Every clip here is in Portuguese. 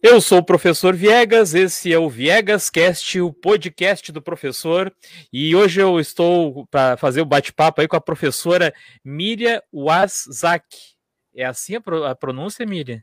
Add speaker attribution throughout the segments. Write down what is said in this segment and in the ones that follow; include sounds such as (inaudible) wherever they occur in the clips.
Speaker 1: Eu sou o professor Viegas, esse é o Viegas Cast, o podcast do professor, e hoje eu estou para fazer o bate-papo aí com a professora Miriam Wazak. É assim a, pro, a pronúncia, Miriam?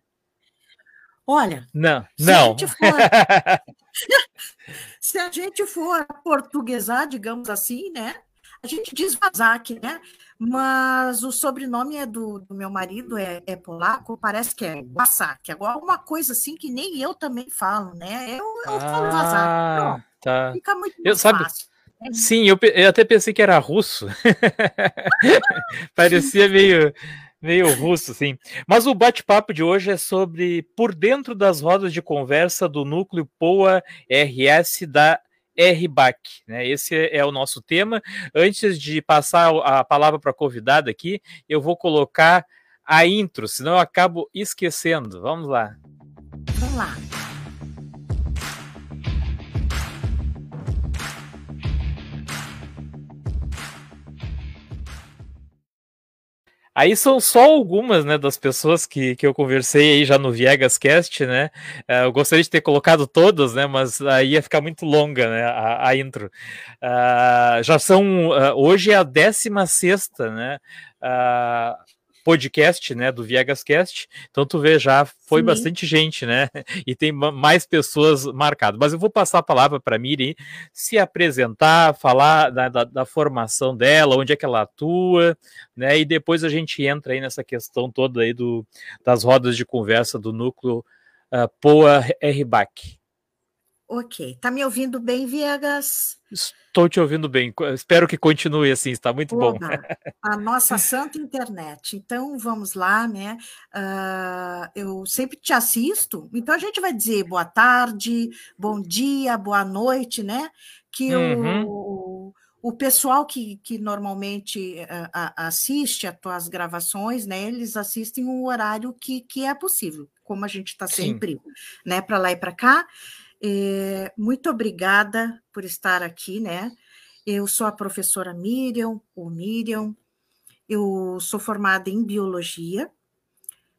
Speaker 2: Olha,
Speaker 1: não, não.
Speaker 2: A for, (laughs) se a gente for portuguesar, digamos assim, né? A gente diz Wazak, né? Mas o sobrenome é do, do meu marido, é, é, polaco, parece que é Wasak, agora uma coisa assim que nem eu também falo, né? Eu, eu ah, falo Wasak,
Speaker 1: tá.
Speaker 2: fica muito
Speaker 1: eu,
Speaker 2: sabe, fácil.
Speaker 1: Né? Sim, eu, eu, até pensei que era russo. (laughs) Parecia meio, meio russo, sim. Mas o bate-papo de hoje é sobre por dentro das rodas de conversa do núcleo POA RS da RBAC, né? Esse é o nosso tema. Antes de passar a palavra para a convidada aqui, eu vou colocar a intro, senão eu acabo esquecendo. Vamos lá.
Speaker 2: Vamos lá.
Speaker 1: Aí são só algumas, né, das pessoas que, que eu conversei aí já no Viegas Cast, né? Uh, eu gostaria de ter colocado todas, né? Mas aí ia ficar muito longa, né? A, a intro. Uh, já são uh, hoje é a 16 sexta, né? Podcast, né, do Viegascast. Então tu vê, já foi Sim. bastante gente, né? E tem mais pessoas marcadas. Mas eu vou passar a palavra para a Miri se apresentar, falar da, da, da, formação dela, onde é que ela atua, né? E depois a gente entra aí nessa questão toda aí do, das rodas de conversa do núcleo uh, POA RBAC.
Speaker 2: Ok. Tá me ouvindo bem, Viegas?
Speaker 1: Estou te ouvindo bem. Espero que continue assim, está muito Oba, bom.
Speaker 2: A nossa (laughs) santa internet. Então, vamos lá, né? Uh, eu sempre te assisto, então a gente vai dizer boa tarde, bom dia, boa noite, né? Que uhum. o, o pessoal que, que normalmente uh, assiste as tuas gravações, né? Eles assistem o horário que, que é possível, como a gente está sempre, Sim. né, para lá e para cá. É, muito obrigada por estar aqui, né? Eu sou a professora Miriam, ou Miriam, eu sou formada em biologia,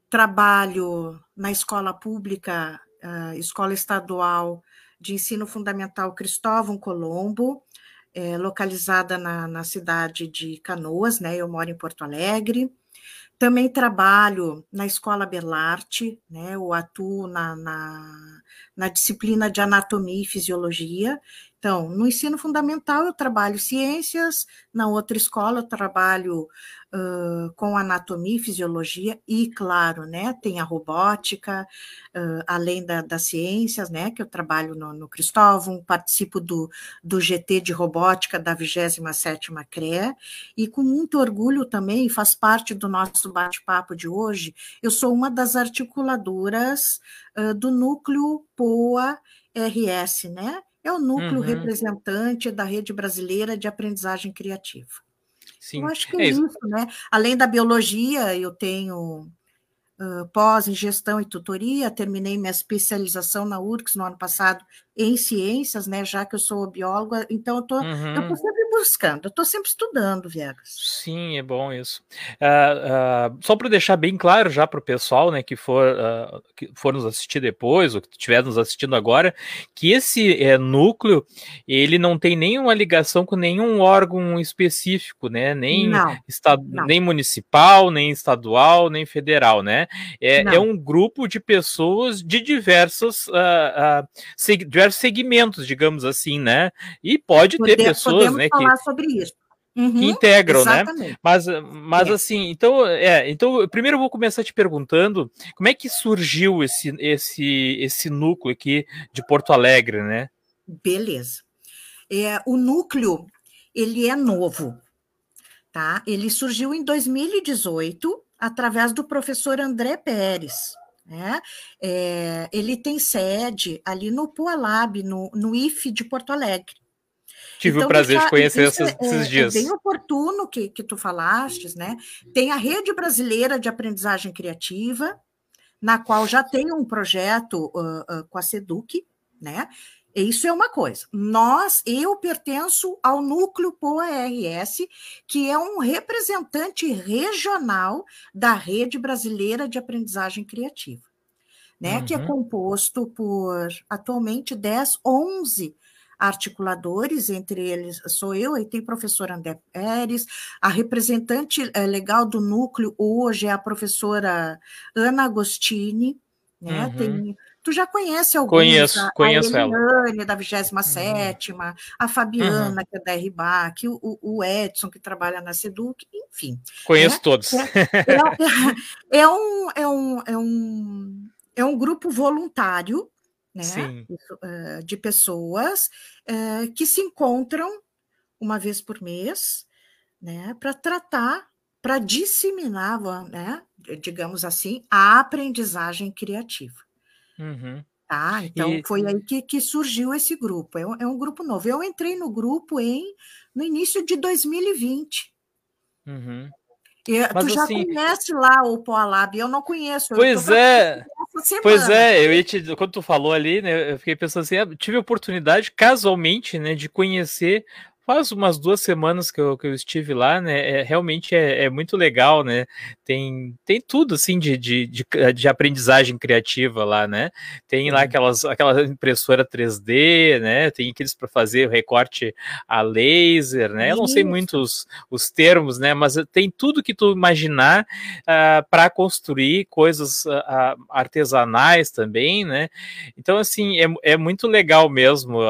Speaker 2: trabalho na escola pública, uh, escola estadual de ensino fundamental Cristóvão Colombo, é, localizada na, na cidade de Canoas, né? Eu moro em Porto Alegre. Também trabalho na Escola Belarte, né? Eu atuo na, na, na disciplina de anatomia e fisiologia. Então, no ensino fundamental eu trabalho ciências, na outra escola eu trabalho uh, com anatomia e fisiologia, e claro, né, tem a robótica, uh, além da, das ciências, né, que eu trabalho no, no Cristóvão, participo do, do GT de robótica da 27ª CREA, e com muito orgulho também, faz parte do nosso bate-papo de hoje, eu sou uma das articuladoras uh, do núcleo POA RS, né, é o núcleo uhum. representante da Rede Brasileira de Aprendizagem Criativa. Sim. Eu acho que é, é isso, né? Além da biologia, eu tenho uh, pós em gestão e tutoria, terminei minha especialização na URCS no ano passado em ciências, né? Já que eu sou bióloga, então eu tô, uhum. eu tô uhum. sempre buscando, eu tô sempre estudando, Viegas.
Speaker 1: Sim, é bom isso. Uh, uh, só para deixar bem claro já para o pessoal, né, que for, uh, que for nos assistir depois, ou que estiver nos assistindo agora, que esse é, núcleo, ele não tem nenhuma ligação com nenhum órgão específico, né? Nem, não, estado, não. nem municipal, nem estadual, nem federal, né? É, é um grupo de pessoas de diversos, uh, diversos segmentos, digamos assim, né? E pode ter pessoas, né?
Speaker 2: Falar que, sobre isso.
Speaker 1: Uhum, que integram, né? exatamente. né? Mas, mas é. assim, então, é, então, primeiro eu vou começar te perguntando como é que surgiu esse, esse, esse núcleo aqui de Porto Alegre, né?
Speaker 2: Beleza. É, o núcleo, ele é novo, tá? Ele surgiu em 2018 através do professor André Pérez, né? É, ele tem sede ali no Pualab, no, no IFE de Porto Alegre.
Speaker 1: Tive então, o prazer de conhecer esses, é, esses dias.
Speaker 2: É bem oportuno que, que tu falaste, né? Tem a Rede Brasileira de Aprendizagem Criativa, na qual já tem um projeto uh, uh, com a SEDUC, né? Isso é uma coisa. Nós, eu pertenço ao núcleo POA-RS, que é um representante regional da Rede Brasileira de Aprendizagem Criativa. né, uhum. que é uhum. composto por atualmente 10, 11 articuladores, entre eles sou eu, e tem professor André Pérez, a representante eh, legal do núcleo hoje é a professora Ana Agostini, né? Uhum. Tem, tu já conhece alguns,
Speaker 1: conheço, a, conheço
Speaker 2: a Eliane, da 27 uhum. a Fabiana, uhum. que é da RBAC, o, o, Edson, que trabalha na Seduc, enfim.
Speaker 1: Conheço né? todos.
Speaker 2: É, é, é, um, é, um, é, um, é um grupo voluntário né, eh, de pessoas uh, que se encontram uma vez por mês, né, para tratar, para disseminar, né, digamos assim, a aprendizagem criativa. Uhum. Tá? Então e... foi aí que, que surgiu esse grupo. É um, é um, grupo novo. Eu entrei no grupo em no início de 2020. Uhum. E, Mas, tu já assim, conhece lá o Poalab, eu não conheço.
Speaker 1: Pois é. Pois é, eu te, quando tu falou ali, né, eu fiquei pensando assim, ah, tive a oportunidade casualmente, né, de conhecer Faz umas duas semanas que eu, que eu estive lá, né? É, realmente é, é, muito legal, né? Tem, tem tudo assim de, de, de, de aprendizagem criativa lá, né? Tem lá aquelas, aquela impressora 3D, né? Tem aqueles para fazer recorte a laser, né? Eu não sei muito os, os termos, né? Mas tem tudo que tu imaginar uh, ah, para construir coisas uh, artesanais também, né? Então, assim, é, é muito legal mesmo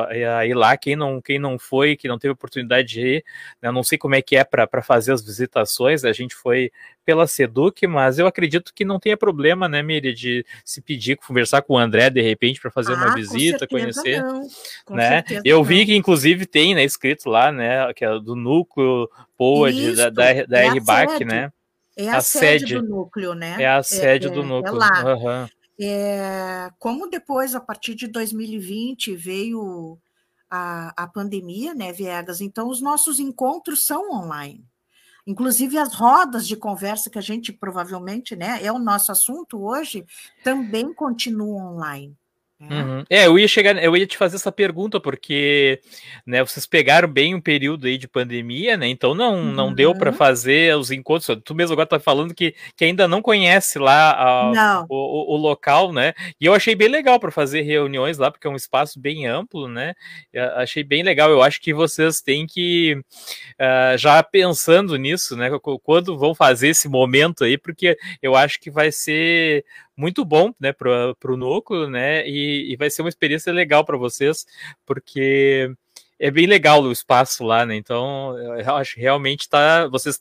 Speaker 1: ir lá. Quem não, quem não foi, que não teve oportunidade de ir, né? não sei como é que é para fazer as visitações, a gente foi pela Seduc, mas eu acredito que não tenha problema, né, Miri, de se pedir, conversar com o André de repente para fazer ah, uma visita, conhecer, né? Eu vi não. que inclusive tem, né, escrito lá, né, que é do núcleo POA de, da, da, da é RBAC, né?
Speaker 2: É a, a sede, sede, do núcleo, né?
Speaker 1: É a sede é, do é, núcleo. É lá. Uhum.
Speaker 2: É, como depois, a partir de 2020, veio a, a pandemia, né, Viegas? Então, os nossos encontros são online. Inclusive, as rodas de conversa que a gente provavelmente, né, é o nosso assunto hoje, também continuam online.
Speaker 1: É. Uhum. é, eu ia chegar, eu ia te fazer essa pergunta, porque né, vocês pegaram bem um período aí de pandemia, né? Então não, uhum. não deu para uhum. fazer os encontros. Tu mesmo agora tá falando que, que ainda não conhece lá a, o, o, local, né? E eu achei bem legal para fazer reuniões lá, porque é um espaço bem amplo, né? Eu achei bem legal. Eu acho que vocês têm que uh, já pensando nisso, né? Quando vão fazer esse momento aí, porque eu acho que vai ser muito bom, né, para o núcleo, né, e, e vai ser uma experiência legal para vocês, porque é bem legal o espaço lá, né, então eu acho que realmente tá, vocês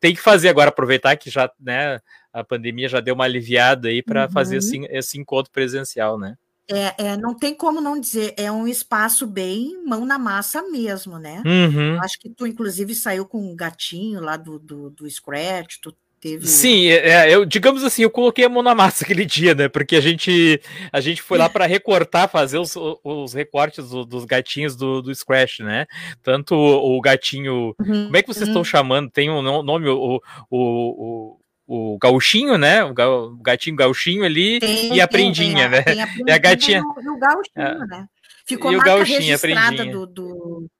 Speaker 1: têm que fazer agora, aproveitar que já, né, a pandemia já deu uma aliviada aí para uhum. fazer esse, esse encontro presencial, né.
Speaker 2: É, é, não tem como não dizer, é um espaço bem mão na massa mesmo, né? Uhum. Acho que tu, inclusive, saiu com um gatinho lá do, do, do Scratch, tu
Speaker 1: Teve... Sim, é, é, eu, digamos assim, eu coloquei a mão na massa (laughs) aquele dia, né? Porque a gente, a gente foi lá para recortar, fazer os, os recortes do, dos gatinhos do, do Scratch, né? Tanto o, o gatinho. Uhum, como é que vocês uhum. estão chamando? Tem um nome, o, o, o, o gauchinho, né? O gatinho gauchinho ali tem, e a prendinha, tem, né? Tem a, (laughs) e a gatinha.
Speaker 2: E o gauchinho, é. né? Ficou e o gauchinho, a prendinha. Do, do,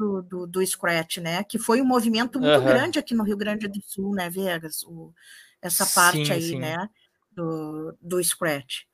Speaker 2: do, do, do Scratch, né? Que foi um movimento muito uhum. grande aqui no Rio Grande do Sul, né, Vegas? O, essa parte sim, aí, sim. né? Do, do Scratch.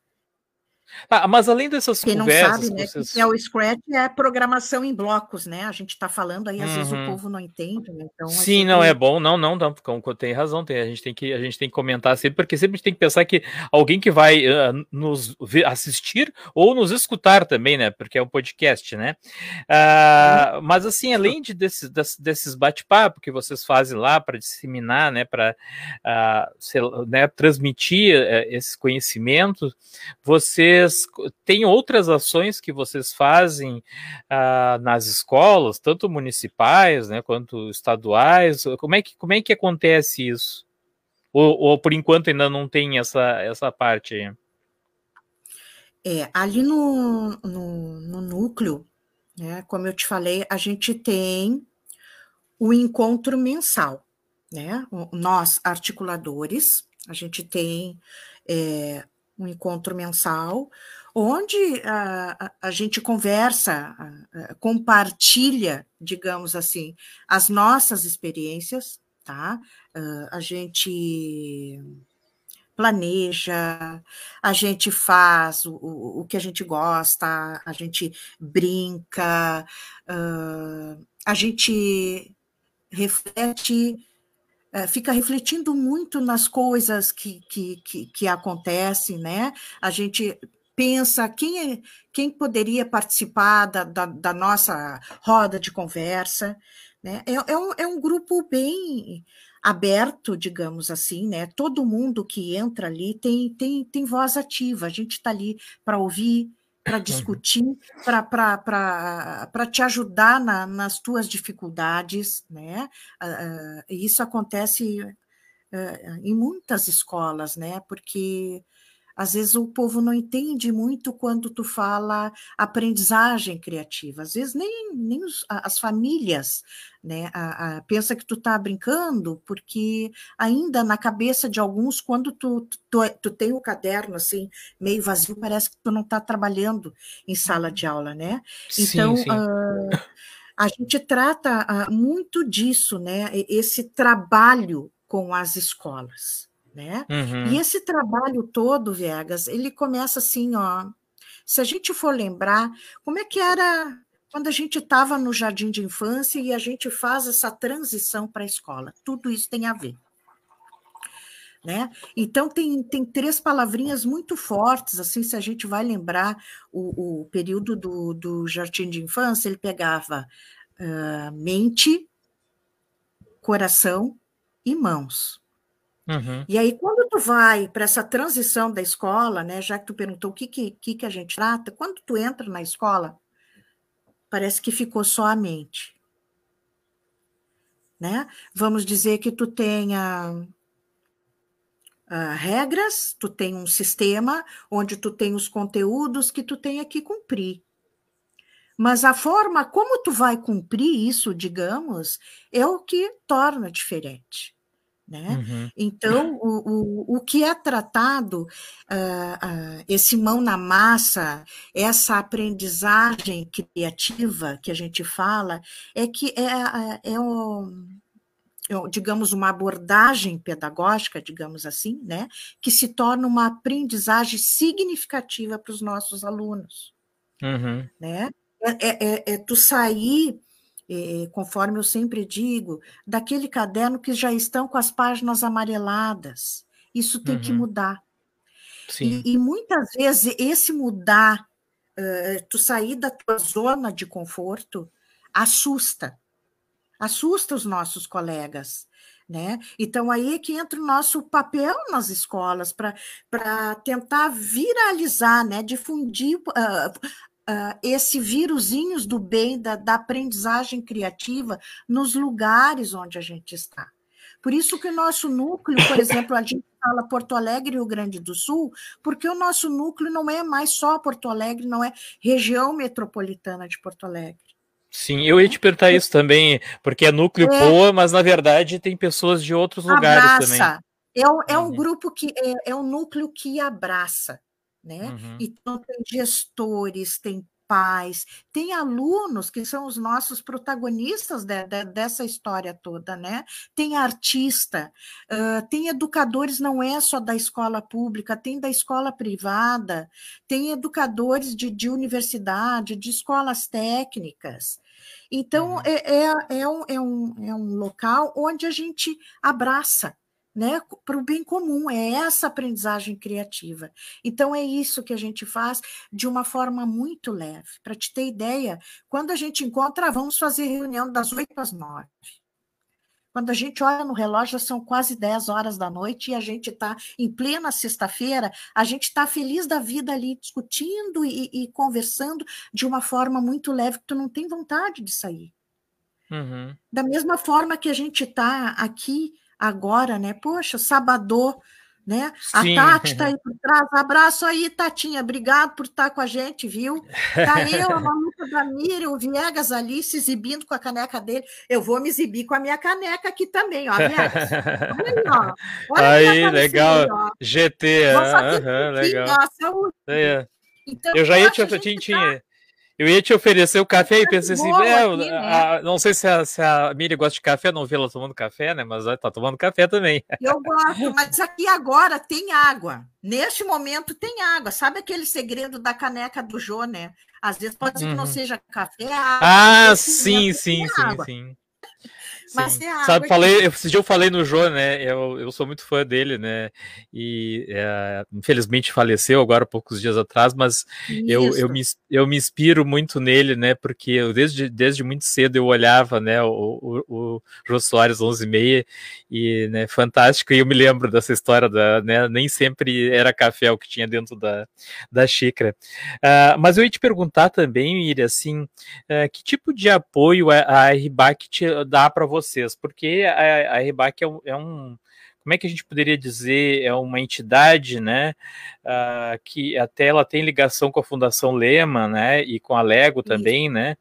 Speaker 1: Ah, mas além dessas
Speaker 2: Quem conversas... Quem não sabe, né, vocês... que é o Scratch é programação em blocos, né? A gente está falando aí, às uhum. vezes o uhum. povo não entende, né? Então,
Speaker 1: Sim, não, é bom, não, não, não, tem razão, tem, a, gente tem que, a gente tem que comentar sempre, porque sempre a gente tem que pensar que alguém que vai uh, nos assistir ou nos escutar também, né? Porque é um podcast, né? Uh, mas assim, além de desses, desses bate-papo que vocês fazem lá para disseminar, né? Para uh, né, transmitir eh, esse conhecimento, você vocês têm outras ações que vocês fazem ah, nas escolas, tanto municipais, né, quanto estaduais? Como é que, como é que acontece isso? Ou, ou por enquanto ainda não tem essa, essa parte?
Speaker 2: É, ali no, no, no núcleo, né, como eu te falei, a gente tem o encontro mensal, né? Nós, articuladores, a gente tem é, um encontro mensal, onde a, a, a gente conversa, a, compartilha, digamos assim, as nossas experiências, tá? Uh, a gente planeja, a gente faz o, o, que a gente gosta, a gente brinca, uh, a gente reflete, fica refletindo muito nas coisas que, que, que, que acontecem, né? A gente pensa quem, é, quem poderia participar da, da, da nossa roda de conversa. Né? É, é, um, é um grupo bem aberto, digamos assim, né? Todo mundo que entra ali tem, tem, tem voz ativa, a gente está ali para ouvir, para uhum. discutir, para te ajudar na, nas tuas dificuldades, né? Uh, isso acontece uh, em muitas escolas, né? Porque às vezes o povo não entende muito quando tu fala aprendizagem criativa. Às vezes nem, nem os, as famílias né, a, a, pensa que tu está brincando, porque ainda na cabeça de alguns, quando tu, tu, tu tem o caderno assim, meio vazio, parece que tu não está trabalhando em sala de aula, né? Então, sim, sim. Uh, a gente trata uh, muito disso, né? Esse trabalho com as escolas né? Uhum. E esse trabalho todo, Viegas, ele começa assim, ó. Se a gente for lembrar, como é que era quando a gente estava no jardim de infância e a gente faz essa transição para a escola? Tudo isso tem a ver. Né? Então tem, tem três palavrinhas muito fortes, assim, se a gente vai lembrar o, o período do, do jardim de infância, ele pegava uh, mente, coração e mãos. Uhum. E aí, quando tu vai para essa transição da escola, né, já que tu perguntou o que, que, que a gente trata, quando tu entra na escola, parece que ficou só a mente. Né? Vamos dizer que tu tenha uh, regras, tu tem um sistema onde tu tem os conteúdos que tu tem que cumprir. Mas a forma como tu vai cumprir isso, digamos, é o que torna diferente. Né? Uhum. Então, o, o, o que é tratado, uh, uh, esse mão na massa, essa aprendizagem criativa que a gente fala, é que é, é, é, é digamos, uma abordagem pedagógica, digamos assim, né, que se torna uma aprendizagem significativa para os nossos alunos. Uhum. Né? É, é, é, é tu sair eh, conforme eu sempre digo, daquele caderno que já estão com as páginas amareladas. Isso tem uhum. que mudar. E, e, muitas vezes esse mudar, uh, tu sair da tua zona de conforto, assusta. Assusta os nossos colegas. Né? Então, aí é que entra o nosso papel nas escolas para tentar viralizar, né? difundir, uh, uh, esse vírusinhos do bem, da, da aprendizagem criativa nos lugares onde a gente está. Por isso que o nosso núcleo, por exemplo, a gente fala Porto Alegre e Rio Grande do Sul, porque o nosso núcleo não é mais só Porto Alegre, não é região metropolitana de Porto Alegre.
Speaker 1: Sim, eu ia te perguntar isso também, porque é núcleo é, boa, mas na verdade tem pessoas de outros lugares abraça. também.
Speaker 2: É, um, é um uhum. grupo que é, é um núcleo que abraça né? Uhum. Então tem gestores, tem pais, tem alunos que são os nossos protagonistas de, de, dessa história toda, né? Tem artista, uh, tem educadores, não é só da escola pública, tem da escola privada, tem educadores de, de universidade, de escolas técnicas. Então, uhum. é, é, é, um, é, um, é um local onde a gente abraça né, para o bem comum, é essa aprendizagem criativa. Então, é isso que a gente faz de uma forma muito leve. Para te ter ideia, quando a gente encontra, vamos fazer reunião das 8 às 9. Quando a gente olha no relógio, são quase 10 horas da noite e a gente está em plena sexta-feira, a gente está feliz da vida ali, discutindo e, e, conversando de uma forma muito leve, que tu não tem vontade de sair. Uhum. Da mesma forma que a gente está aqui agora, né? Poxa, Sabadô, né? Sim. A Tati está aí por trás. Abraço aí, Tatinha. Obrigado por estar com a gente, viu? Tá eu, a Maluca da o Viegas ali se exibindo com a caneca dele. Eu vou me exibir com a minha caneca aqui também, ó, Viegas. Olha aí, ó.
Speaker 1: Olha aí, legal. Aí, ó. GT, uh -huh, legal. Saúde. É. Então, eu já ia te, tinha, tinha, Eu ia te oferecer o café e pensei assim, é, aqui, né? a, não sei se a, se a Miriam gosta de café, não vi ela tomando café, né? Mas ela tá tomando café também.
Speaker 2: Eu gosto, mas aqui agora tem água. Neste momento tem água. Sabe aquele segredo da caneca do Jô, né? Às vezes pode ser uhum. que não uhum. seja café. Água,
Speaker 1: ah, sim, sim, sim, sim. Mas é Sabe, falei, esse dia eu falei no Jô, né? Eu, eu sou muito fã dele, né? E é, infelizmente faleceu agora poucos dias atrás, mas eu, eu, me, eu me inspiro muito nele, né? Porque eu, desde, desde muito cedo eu olhava, né? O, o, o Jô Soares 11 e meia e, né? Fantástico. E eu me lembro dessa história da, né? Nem sempre era café o que tinha dentro da, da xícara. Uh, mas eu ia te perguntar também, Miriam, assim, uh, que tipo de apoio a, a RBAC te dá para você? Vocês, porque a, a é um, é um como é que a gente poderia dizer, é uma entidade, né, uh, que até ela tem ligação com a Fundação Lema, né, e com a Lego também, né,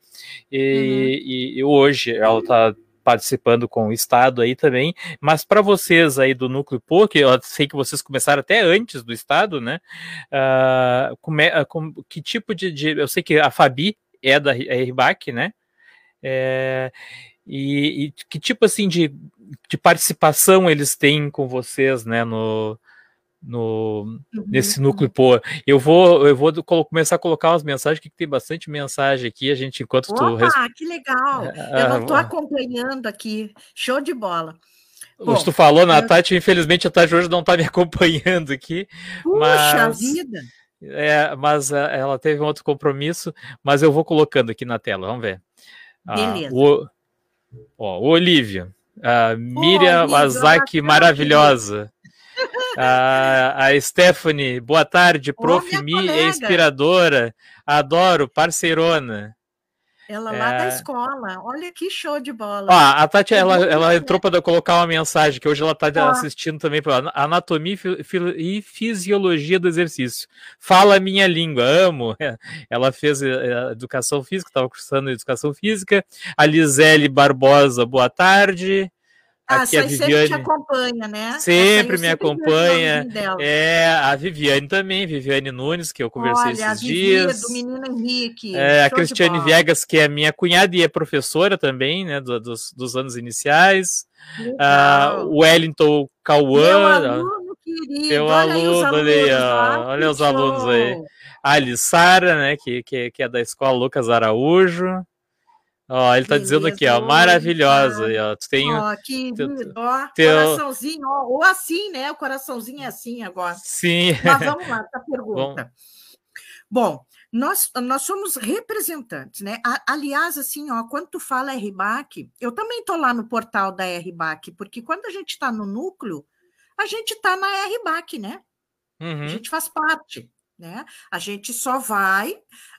Speaker 1: e, uhum. e, e hoje ela está participando com o Estado aí também, mas para vocês aí do Núcleo POC, eu sei que vocês começaram até antes do Estado, né, uh, como é, com, que tipo de, de, eu sei que a Fabi é da RBAC, né, é, e, e, que tipo assim de, de participação eles têm com vocês, né, no, no uhum. nesse núcleo pô? Eu vou eu vou começar a colocar umas mensagens que tem bastante mensagem aqui a gente enquanto
Speaker 2: Opa, tu que legal! É, eu não estou acompanhando aqui. Show de bola.
Speaker 1: Bom, tu falou na eu... Tati infelizmente a Tati hoje não está me (laughs) acompanhando aqui
Speaker 2: Puxa mas... vida!
Speaker 1: é, mas é, ela teve um outro compromisso mas eu vou colocando aqui na tela vamos ver.
Speaker 2: Ah, Beleza. Ah,
Speaker 1: o, Ó, o Olivia. A Miriam oh, Azaki, maravilhosa. A, a Stephanie, boa tarde, prof. Oh, Mi é inspiradora. Adoro, parceirona.
Speaker 2: Ela lá é... da escola. Olha que show de bola.
Speaker 1: A Tati, ela, ela entrou para colocar uma mensagem, que hoje ela está assistindo também para Anatomia e Fisiologia do Exercício. Fala a minha língua, amo. (laughs) Ela fez eh, Educação Física, estava cursando Educação Física. A Lisele Barbosa, boa tarde.
Speaker 2: Ah, Aqui a Viviane sempre te acompanha, né?
Speaker 1: Sempre me acompanha. É, a Viviane também, Viviane Nunes, que eu conversei Olha, esses a dias.
Speaker 2: do menino Henrique.
Speaker 1: É, a Cristiane Viegas, que é minha cunhada e é professora também, né, do, dos, dos anos iniciais. Ah, o Wellington Cauã. Meu
Speaker 2: aluno querido. Meu
Speaker 1: olha aluno, aí, ó, olha os alunos aí. A Alissara, né, que, que, que é da escola Lucas Araújo. Ó, ele tá Beleza, dizendo aqui, ó, maravilhosa. Aí, ó, tu tem,
Speaker 2: ó, que ó, teu... coraçãozinho, ó, ou assim, né? O coraçãozinho é assim agora.
Speaker 1: Sim.
Speaker 2: Mas vamos lá, a (laughs) pergunta. Bom, Bom nós, nós somos representantes, né? Aliás, assim, ó, quando tu fala RBAC, eu também tô lá no portal da RBAC, porque quando a gente está no núcleo, a gente está na RBAC, né? Uhum. A gente faz parte, né? A gente só vai.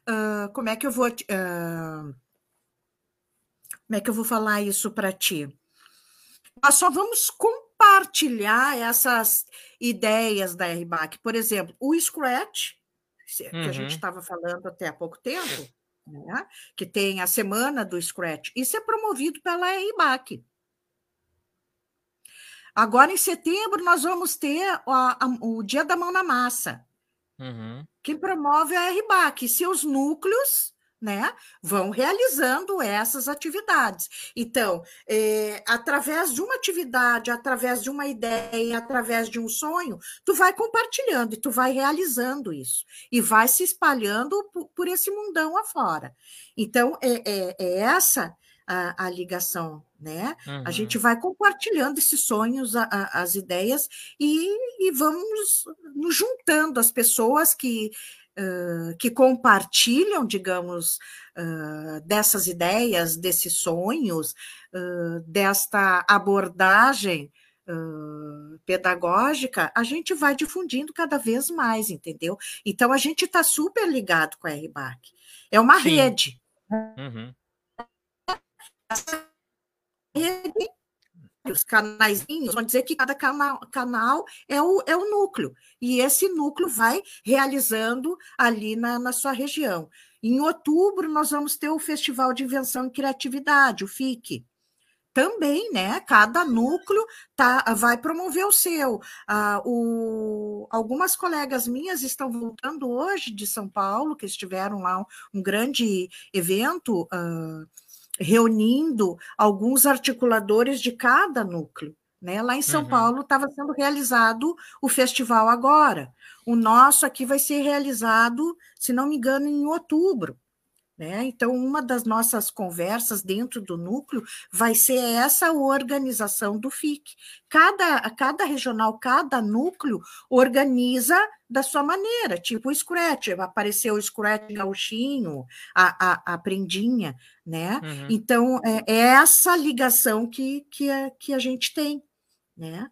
Speaker 2: Uh, como é que eu vou. Uh, como é que eu vou falar isso para ti? Nós só vamos compartilhar essas ideias da RBAC. Por exemplo, o Scratch, que uhum. a gente estava falando até há pouco tempo, né? que tem a semana do Scratch, isso é promovido pela RBAC. Agora, em setembro, nós vamos ter a, a, o Dia da Mão na Massa. Uhum. Quem promove a RBAC, seus núcleos né, vão realizando essas atividades. Então, é, através de uma atividade, através de uma ideia, através de um sonho, tu vai compartilhando e tu vai realizando isso e vai se espalhando por, por esse mundão afora. Então, é, é, é essa a, a, ligação, né? Uhum. A gente vai compartilhando esses sonhos, a, a, as ideias e, e vamos nos juntando as pessoas que que compartilham, digamos, uh, dessas ideias, desses sonhos, uh, desta abordagem pedagógica, a gente vai difundindo cada vez mais, entendeu? Então, a gente está super ligado com a RBAC. É uma Sim. rede. Uhum. rede os canaizinhos vão dizer que cada canal, canal é, o, é o núcleo, e esse núcleo vai realizando ali na, na sua região. Em outubro, nós vamos ter o Festival de Invenção e Criatividade, o FIC. também, né? Cada núcleo tá, vai promover o seu. Ah, o, algumas colegas minhas estão voltando hoje de São Paulo, que estiveram lá um, um grande evento ah, reunindo alguns articuladores de cada núcleo. Né? Lá em São uhum. Paulo estava sendo realizado o festival agora. O nosso aqui vai ser realizado, se não me engano, em outubro. Né? Então, uma das nossas conversas dentro do núcleo vai ser essa organização do FIC. Cada, cada regional, cada núcleo organiza da sua maneira, tipo o Scratch, apareceu o Scratch gauchinho, a, a, a prendinha, né? Uhum. Então, é, é, essa ligação que, que, a, que a gente tem, né?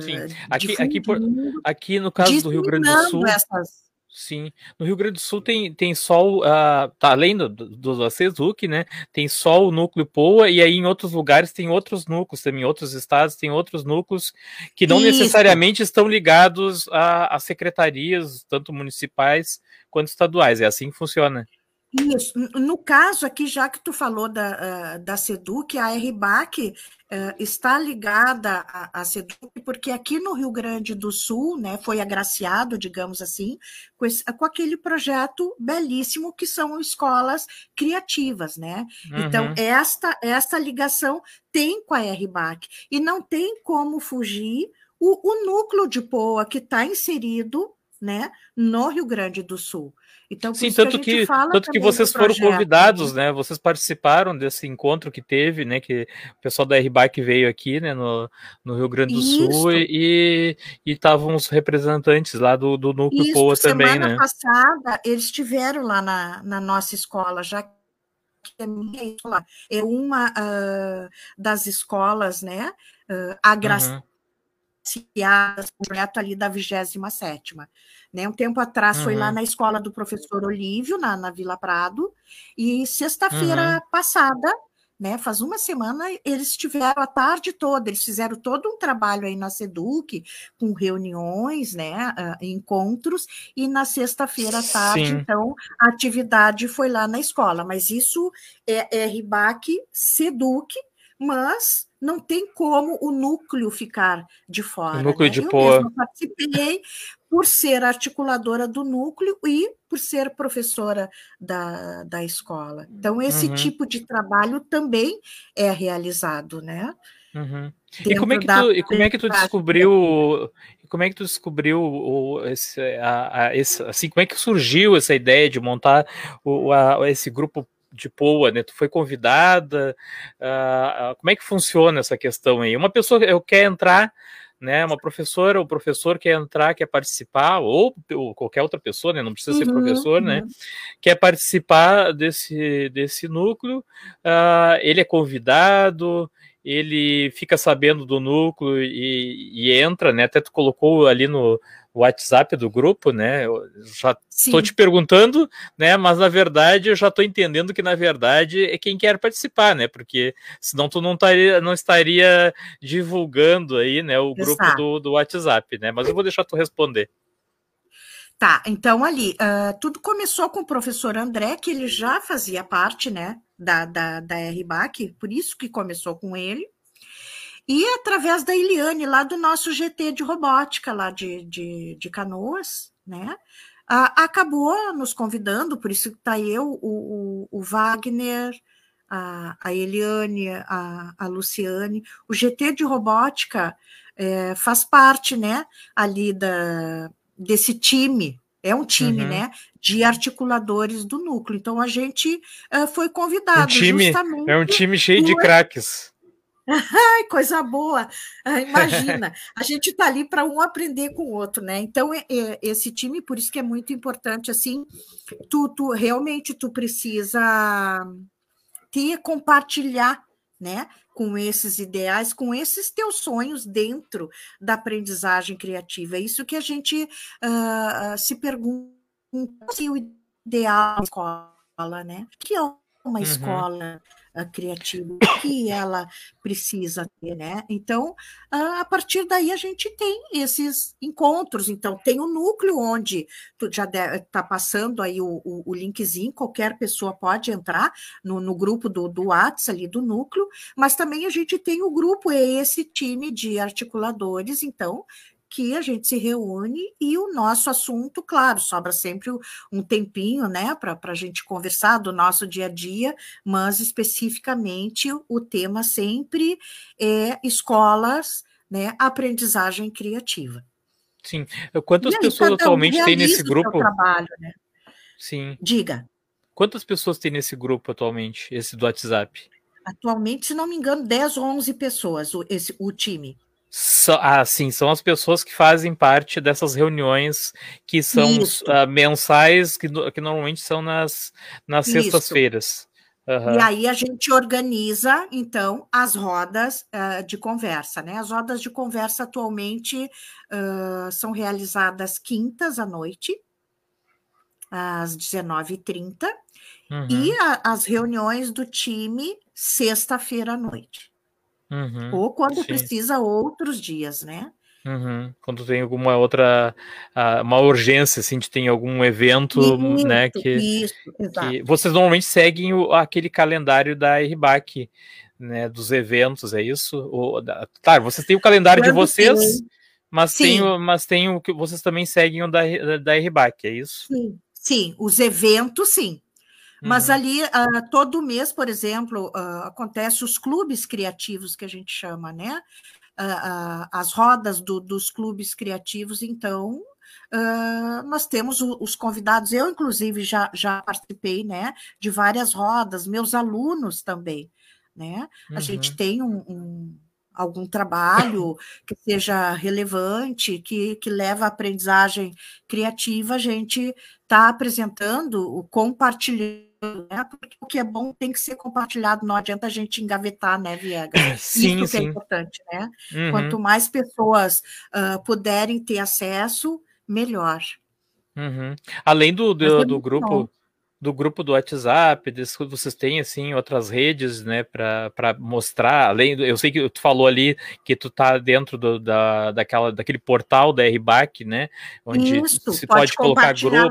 Speaker 1: Sim, aqui, aqui, por, aqui no caso do Rio Grande do Sul... Essas Sim, no Rio Grande do Sul tem, tem só, uh, tá, além do, do, do né, tem só o núcleo POA, e aí em outros lugares tem outros núcleos também, em outros estados tem outros núcleos que não Isso. necessariamente estão ligados a, a secretarias, tanto municipais quanto estaduais, é assim que funciona.
Speaker 2: Isso. No caso aqui, já que tu falou da, uh, da SEDUC, a RBAC uh, está ligada à, à SEDUC, porque aqui no Rio Grande do Sul, né, foi agraciado, digamos assim, com, esse, com aquele projeto belíssimo que são escolas criativas, né? Então, uhum. Então, esta, esta ligação tem com a RBAC, e não tem como fugir o, o núcleo de POA que está inserido né, no Rio Grande do Sul.
Speaker 1: Então, Sim, tanto que, que tanto que vocês foram convidados, né? Vocês participaram desse encontro que teve, né? Que o pessoal da RBAC veio aqui, né? No, no Rio Grande do Isso. Sul e estavam os representantes lá do, do Núcleo Isso, Poa também, semana
Speaker 2: né? passada eles estiveram lá na, na nossa escola, já que é minha escola é uma uh, das escolas, né? Uh, agraciadas uhum. Projeto ali da 27 né? Um tempo atrás uhum. foi lá na escola do professor Olívio, na, na Vila Prado, e sexta-feira uhum. passada, né, faz uma semana, eles tiveram a tarde toda, eles fizeram todo um trabalho aí na SEDUC, com reuniões, né, uh, encontros, e na sexta-feira à tarde, Sim. então, a atividade foi lá na escola, mas isso é, é RBAC, SEDUC, mas não tem como o núcleo ficar de fora. O
Speaker 1: núcleo
Speaker 2: né?
Speaker 1: de Eu Poa.
Speaker 2: participei por ser articuladora do núcleo e por ser professora da, da escola. Então, esse uhum. tipo de trabalho também é realizado, né?
Speaker 1: Uhum. E como é que tu, e como é que tu descobriu como é que tu descobriu o, esse, a, a, esse, assim, como é que surgiu essa ideia de montar o, a, esse grupo de Poa, né? Tu foi convidada? Uh, como é que funciona essa questão aí? Uma pessoa eu quer entrar né, uma professora ou professor quer entrar, quer participar, ou, ou qualquer outra pessoa, né, não precisa uhum, ser professor, né, uhum. né, quer participar desse, desse núcleo, uh, ele é convidado, ele fica sabendo do núcleo e, e, entra, né? Até tu colocou ali no WhatsApp do grupo, né? Eu já estou te perguntando, né? Mas na verdade eu já estou entendendo que na verdade é quem quer participar, né? Porque senão tu não estaria, não estaria divulgando aí, né? O grupo do, do WhatsApp, né? Mas eu vou deixar tu responder.
Speaker 2: Tá, então ali, uh, tudo começou com o professor André, que ele já fazia parte, né, da, da, da RBAC, por isso que começou com ele, e através da Eliane, lá do nosso GT de robótica, lá de, de, de Canoas, né, uh, acabou nos convidando, por isso que tá eu, o, o, o Wagner, a, a Eliane, a, a Luciane, o GT de robótica é, faz parte, né, ali da desse time, é um time, uhum. né, de articuladores do núcleo. Então a gente uh, foi convidado um
Speaker 1: time, justamente. É um time cheio por... de craques. (laughs)
Speaker 2: Ai, coisa boa! Ah, imagina, a gente está ali para um aprender com o outro, né? Então, é, é, esse time, por isso que é muito importante, assim, tu, tu realmente tu precisa ter, compartilhar né, com esses ideais, com esses teus sonhos dentro da aprendizagem criativa. É isso que a gente uh, se pergunta se o ideal da escola, né? Que é uma uhum. escola criativa que ela precisa ter, né? Então, a partir daí a gente tem esses encontros. Então, tem o núcleo onde tu já está passando aí o, o, o, linkzinho, qualquer pessoa pode entrar no, no grupo do, do WhatsApp ali do núcleo, mas também a gente tem o grupo, é esse time de articuladores, então, que a gente se reúne e o nosso assunto, claro, sobra sempre um tempinho, né, para a gente conversar do nosso dia a dia, mas especificamente o tema sempre é escolas, né, aprendizagem criativa.
Speaker 1: Sim. Quantas aí, pessoas atualmente tem nesse grupo?
Speaker 2: Trabalho, né?
Speaker 1: Sim.
Speaker 2: Diga.
Speaker 1: Quantas pessoas tem nesse grupo atualmente, esse do WhatsApp?
Speaker 2: Atualmente, se não me engano, 10 ou 11 pessoas, o, esse, o time.
Speaker 1: So, ah, sim, são as pessoas que fazem parte dessas reuniões que são uh, mensais, que, que normalmente são nas, nas sextas-feiras.
Speaker 2: Uhum. E aí a gente organiza, então, as rodas uh, de conversa, né? As rodas de conversa atualmente uh, são realizadas quintas à noite, às 19h30, uhum. e a, as reuniões do time sexta-feira à noite. Uhum, Ou quando sim. precisa outros dias, né?
Speaker 1: Uhum. Quando tem alguma outra uma urgência, assim, de tem algum evento, isso, né? Que, isso, que vocês normalmente seguem o, aquele calendário da RBAC, né? Dos eventos, é isso? Da, claro, vocês têm o calendário Quando de vocês, tem. mas sim. tem, o, mas tem o que vocês também seguem o da, da, da RBAC, é isso?
Speaker 2: Sim, sim, os eventos, sim. Mas uhum. ali, uh, todo mês, por exemplo, uh, acontece os clubes criativos que a gente chama, né? Uh, as rodas do, dos clubes criativos, então nós temos o, os convidados, eu inclusive já, já participei né, de várias rodas, meus alunos também. Né? Uhum. A gente uhum. tem um, um algum trabalho que seja relevante, que, que leva à aprendizagem criativa, a gente está apresentando, compartilhando, né? Porque o que é bom tem que ser compartilhado, não adianta a gente engavetar, né, Viegas? (laughs)
Speaker 1: Sim,
Speaker 2: Isso
Speaker 1: sim.
Speaker 2: que é importante, né? Uhum. Quanto mais pessoas uh, puderem ter acesso, melhor.
Speaker 1: Uhum. Além do, do, é do grupo, bom do grupo do WhatsApp, vocês têm assim outras redes, né, para mostrar, além do, eu sei que tu falou ali que tu tá dentro do, da, daquela, daquele portal da RBAC, né, onde Isso, se pode, pode colocar grupo,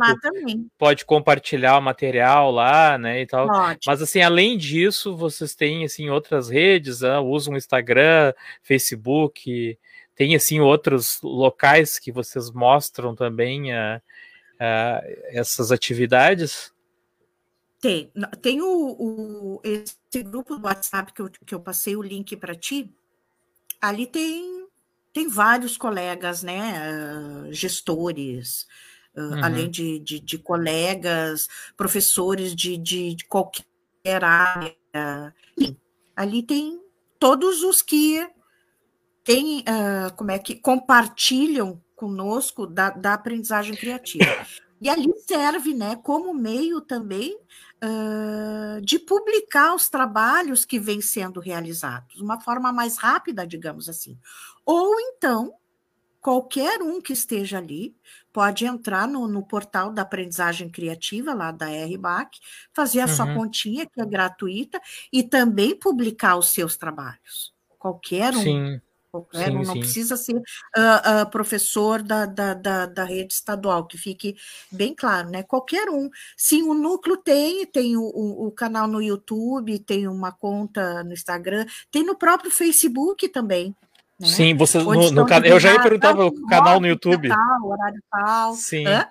Speaker 1: pode compartilhar o material lá, né, e tal. Pode. Mas assim, além disso, vocês têm assim outras redes, né, usam o Instagram, Facebook, tem assim outros locais que vocês mostram também a, a essas atividades?
Speaker 2: Tem. Tem o, o, esse grupo do WhatsApp que eu, que eu passei o link para ti. Ali tem, tem vários colegas, né? Uh, gestores, uh, uhum. além de, de, de, colegas, professores de, de, de qualquer área. Sim, ali tem todos os que tem, uh, como é que compartilham conosco da, da aprendizagem criativa. (coughs) E ali serve né, como meio também uh, de publicar os trabalhos que vêm sendo realizados, uma forma mais rápida, digamos assim. Ou então, qualquer um que esteja ali pode entrar no, no portal da aprendizagem criativa, lá da RBAC, fazer a uhum. sua continha, que é gratuita, e também publicar os seus trabalhos. Qualquer um. Sim. Qualquer sim, não sim. precisa ser uh, uh, professor da, da, da, da, rede estadual, que fique bem claro, né? Qualquer um. Sim, o núcleo tem, tem o, o, o canal no YouTube, tem uma conta no Instagram, tem no próprio Facebook também.
Speaker 1: Né? Sim, você no, no. Eu já ia perguntar o canal no YouTube.
Speaker 2: Tal, horário tal.
Speaker 1: Sim. Hã?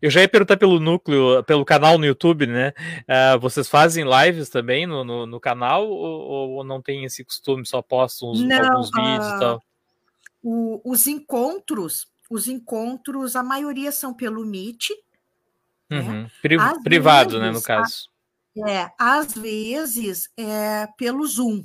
Speaker 1: Eu já ia perguntar pelo núcleo, pelo canal no YouTube, né? Uh, vocês fazem lives também no, no, no canal ou, ou, não tem esse costume, só postam uns, não, alguns vídeos e tal?
Speaker 2: O, os encontros, os encontros, a maioria são pelo Meet.
Speaker 1: Né? Uhum. Né? Pri privado, vezes, né, no caso.
Speaker 2: A, é, às vezes é pelo Zoom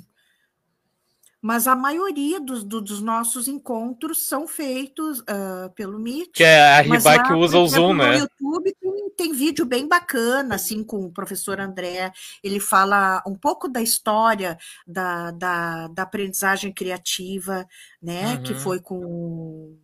Speaker 2: mas a maioria dos, do, dos nossos encontros são feitos uh, pelo Meet.
Speaker 1: Que é a Riba que usa o Zoom,
Speaker 2: né? No YouTube tem, tem, vídeo bem bacana, assim, com o professor André. Ele fala um pouco da história da, da, da aprendizagem criativa, né? Uhum. Que foi com o,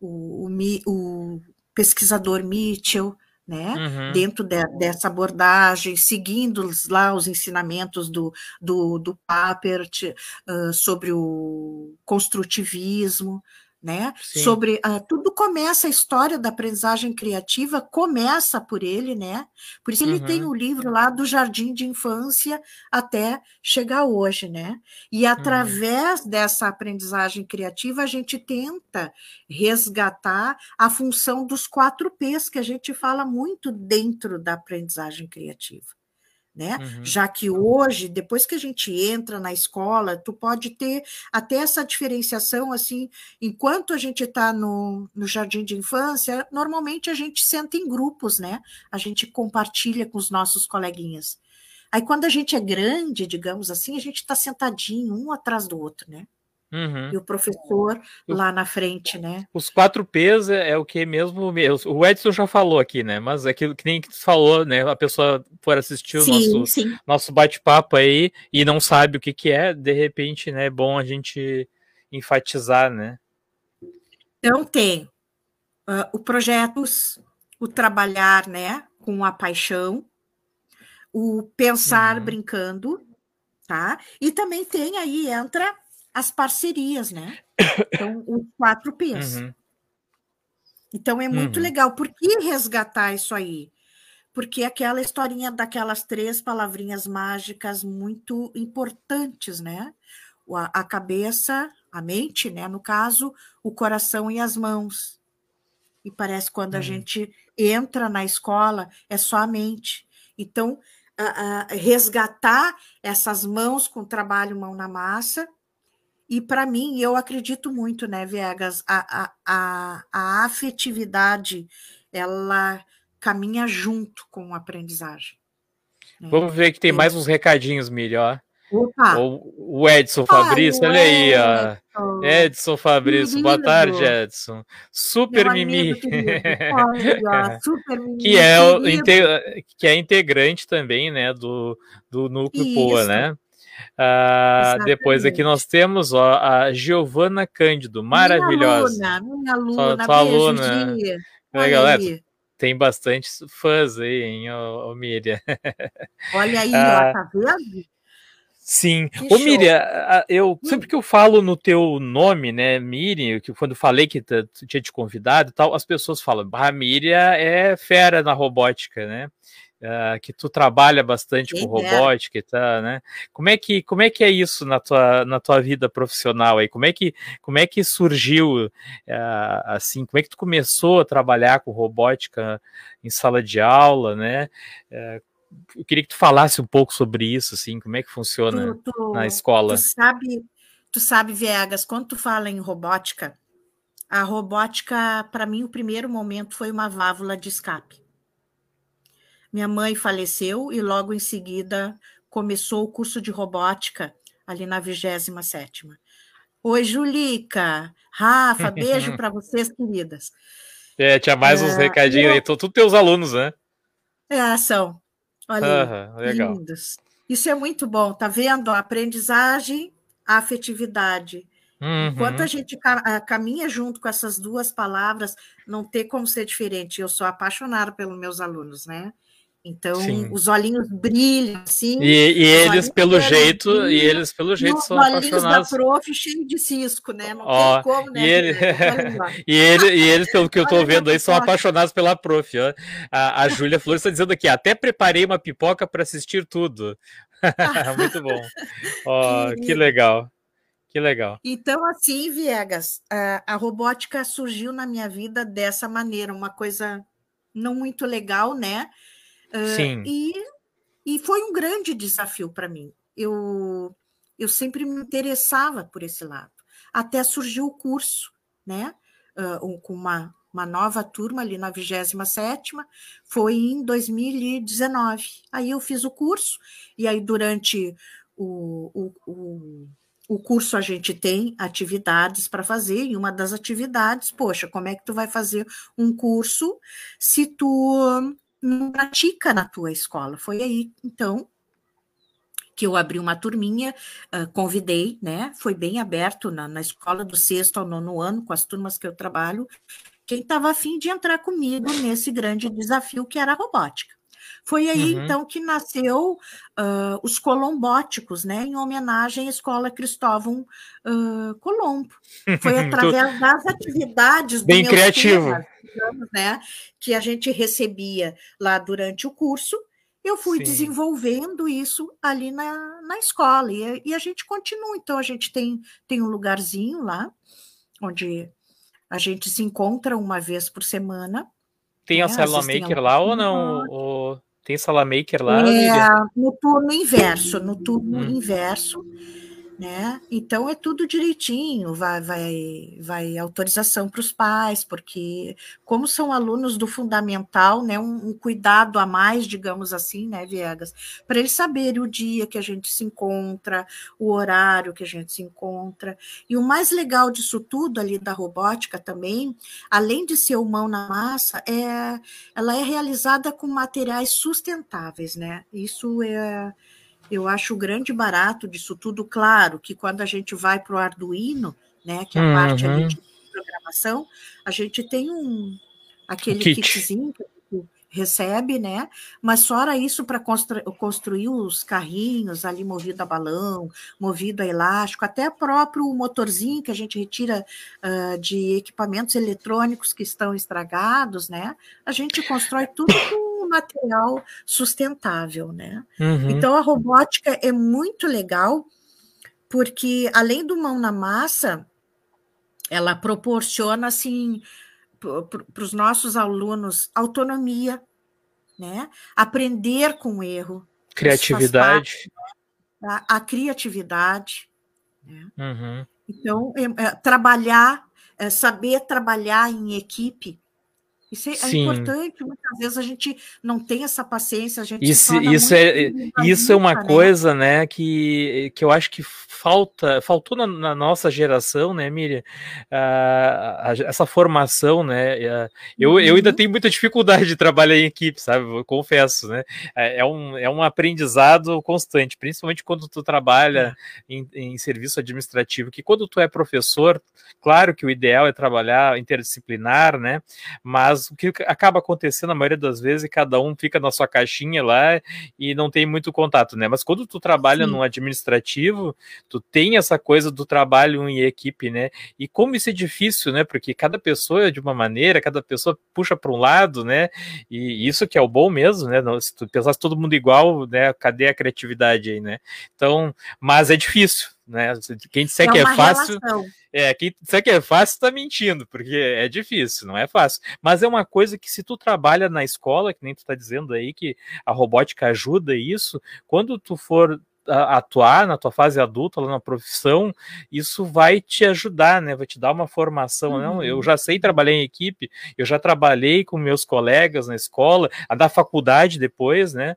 Speaker 2: o, o, o pesquisador Mitchell, né? Uhum. Dentro de, dessa abordagem, seguindo lá os ensinamentos do, do, do Papert uh, sobre o construtivismo, né? Sim. Sobre uh, tudo começa a história da aprendizagem criativa começa por ele, né? Por isso uhum. ele tem o livro lá do jardim de infância até chegar hoje, né? E uhum. através uhum. dessa aprendizagem criativa a gente tenta resgatar a função dos quatro P's que a gente fala muito dentro da aprendizagem criativa né? Uhum. Já que hoje, depois que a gente entra na escola, tu pode ter até essa diferenciação assim, enquanto a gente está no, no jardim de infância, normalmente a gente senta em grupos, né? A gente compartilha com os nossos coleguinhas. Aí quando a gente é grande, digamos assim, a gente está sentadinho um atrás do outro, né? Uhum. E o professor lá na frente, né?
Speaker 1: Os quatro P's é, é, o que mesmo. O Edson já falou aqui, né? Mas aquilo que nem que tu falou, né? A pessoa for assistir o sim, nosso, sim. nosso bate-papo aí e não sabe o que, que é, de repente, né? É bom a gente enfatizar, né?
Speaker 2: Então tem uh, o projetos, o trabalhar, né? Com a paixão, o pensar uhum. brincando, tá? E também tem aí, entra as parcerias, né? (coughs) Então, os quatro P's. Uhum. Então, é muito uhum. legal. Por que resgatar isso aí? Porque aquela historinha daquelas três palavrinhas mágicas muito importantes, né? A, a cabeça, a mente, né? No caso, o coração e as mãos. E parece quando uhum. a gente entra na escola, é só a mente. Então, a, a resgatar essas mãos com trabalho mão na massa e para mim, eu acredito muito, né, Viegas, a, a, a, a afetividade, ela caminha junto com a aprendizagem.
Speaker 1: Né? Vamos ver que tem mais uns recadinhos, melhor. Opa. O, Edson Fabrício, olha aí, ó. Edson Fabrício, boa tarde, Edson. Super Mimi. Olha, (laughs) super Mimi. que, é o, que é integrante também, né, do, do Núcleo Isso. Poa, né? Uh, depois aqui nós temos ó, a Giovana Cândido, maravilhosa.
Speaker 2: Minha aluna, minha aluna, sua, aluna.
Speaker 1: Galera, tem bastante fãs aí, hein, ô, ô Miriam.
Speaker 2: Olha aí, ó, tá vendo?
Speaker 1: Sim. Que Ô, Miriam, eu, hum. sempre que eu falo no teu nome, né, Miriam, que quando falei que tinha te convidado e tal, as pessoas falam, a Miriam é fera na robótica, né? Uh, que tu trabalha bastante com é. robótica e tá, né? Como é que como é que é isso na tua, na tua vida profissional aí? Como é que como é que surgiu uh, assim? Como é que tu começou a trabalhar com robótica em sala de aula, né? Uh, eu queria que tu falasse um pouco sobre isso, assim, como é que funciona tu, tu, na escola.
Speaker 2: Tu sabe, tu sabe, Viegas, quando tu fala em robótica, a robótica, para mim, o primeiro momento foi uma válvula de escape minha mãe faleceu e logo em seguida começou o curso de robótica ali na 27 Oi, Julica, Rafa, (laughs) beijo para vocês, queridas.
Speaker 1: É, tinha mais uns é, recadinhos eu... aí, todos teus alunos, né?
Speaker 2: É, são. Olha, aí, lindos. Isso é muito bom, tá vendo? A aprendizagem, a afetividade. Uhum. Enquanto a gente caminha junto com essas duas palavras, não tem como ser diferente. Eu sou apaixonada pelos meus alunos, né? Então, Sim. os olhinhos brilham, assim.
Speaker 1: E, e eles, pelo jeito, brilham, e eles, pelo jeito, são apaixonados.
Speaker 2: da prof cheio de cisco, né? Não ó, tem como, né?
Speaker 1: E, ele... (laughs) e, ele, e eles, pelo que eu tô vendo aí, são apaixonados pela prof. Ó. A, a Júlia Flores está dizendo aqui, até preparei uma pipoca para assistir tudo. (laughs) Muito bom. Ó, (laughs) que legal. Que legal.
Speaker 2: Então, assim, Viegas, a, a robótica surgiu na minha vida dessa maneira, uma coisa não muito legal, né? Sim. e, e foi um grande desafio para mim. Eu, eu sempre me interessava por esse lado. Até surgiu o curso, né? Uh, com uma, uma nova turma ali na 27 foi em 2019. Aí eu fiz o curso, e aí durante o, o, o, o curso a gente tem atividades para fazer, e uma das atividades, poxa, como é que tu vai fazer um curso se tu não pratica na tua escola. Foi aí, então, que eu abri uma turminha, uh, convidei, né? Foi bem aberto na, na escola do sexto ao nono ano, com as turmas que eu trabalho, quem estava afim de entrar comigo nesse grande desafio que era a robótica. Foi aí, uhum. então, que nasceu uh, os colombóticos, né, em homenagem à Escola Cristóvão uh, Colombo. Foi (laughs) através das atividades
Speaker 1: Bem criativo.
Speaker 2: Temas, né, que a gente recebia lá durante o curso, eu fui Sim. desenvolvendo isso ali na, na escola, e, e, a gente continua. Então, a gente tem, tem um lugarzinho lá, onde a gente se encontra uma vez por semana.
Speaker 1: Tem a célula maker lá ou não? Ou tem sala maker lá?
Speaker 2: É, no turno inverso, no turno hum. inverso né? Então é tudo direitinho, vai, vai, vai autorização para os pais, porque como são alunos do fundamental, né? Um, um, cuidado a mais, digamos assim, né, Viegas, para eles saberem o dia que a gente se encontra, o horário que a gente se encontra. E o mais legal disso tudo ali da robótica também, além de ser o mão na massa, é ela é realizada com materiais sustentáveis, né? Isso é eu acho o grande barato disso tudo, claro, que quando a gente vai para o Arduino, né, que é a uhum. parte ali de programação, a gente tem um aquele Kit. kitzinho que recebe, né? Mas fora isso, para constru construir os carrinhos ali movido a balão, movido a elástico, até próprio motorzinho que a gente retira uh, de equipamentos eletrônicos que estão estragados, né? A gente constrói tudo com material sustentável, né? Uhum. Então a robótica é muito legal porque além do mão na massa, ela proporciona assim para os nossos alunos autonomia, né? aprender com o erro.
Speaker 1: Criatividade.
Speaker 2: Parte, a, a, criatividade. Né? Uhum. Então, é, é, trabalhar, é, saber trabalhar em equipe, isso é, é importante, muitas vezes a gente não tem essa paciência, a gente
Speaker 1: Isso, isso é, isso é uma né? coisa, né, que, que eu acho que falta, faltou na, na nossa geração, né, Miriam, uh, essa formação, né, uh, eu, eu ainda uhum. tenho muita dificuldade de trabalhar em equipe, sabe, eu confesso, né, é, é um, é um aprendizado constante, principalmente quando tu trabalha é. em, em serviço administrativo, que quando tu é professor, claro que o ideal é trabalhar interdisciplinar, né, mas mas o que acaba acontecendo a maioria das vezes é que cada um fica na sua caixinha lá e não tem muito contato, né? Mas quando tu trabalha Sim. no administrativo, tu tem essa coisa do trabalho em equipe, né? E como isso é difícil, né? Porque cada pessoa é de uma maneira, cada pessoa puxa para um lado, né? E isso que é o bom mesmo, né? Se tu pensasse todo mundo igual, né? Cadê a criatividade aí, né? Então, mas é difícil, né? Quem disser é que é fácil, relação. é, quem disser que é fácil está mentindo, porque é difícil, não é fácil. Mas é uma coisa que se tu trabalha na escola, que nem tu está dizendo aí que a robótica ajuda isso, quando tu for atuar na tua fase adulta, lá na profissão, isso vai te ajudar, né? Vai te dar uma formação. Uhum. Não, eu já sei trabalhar em equipe, eu já trabalhei com meus colegas na escola, a da faculdade depois, né?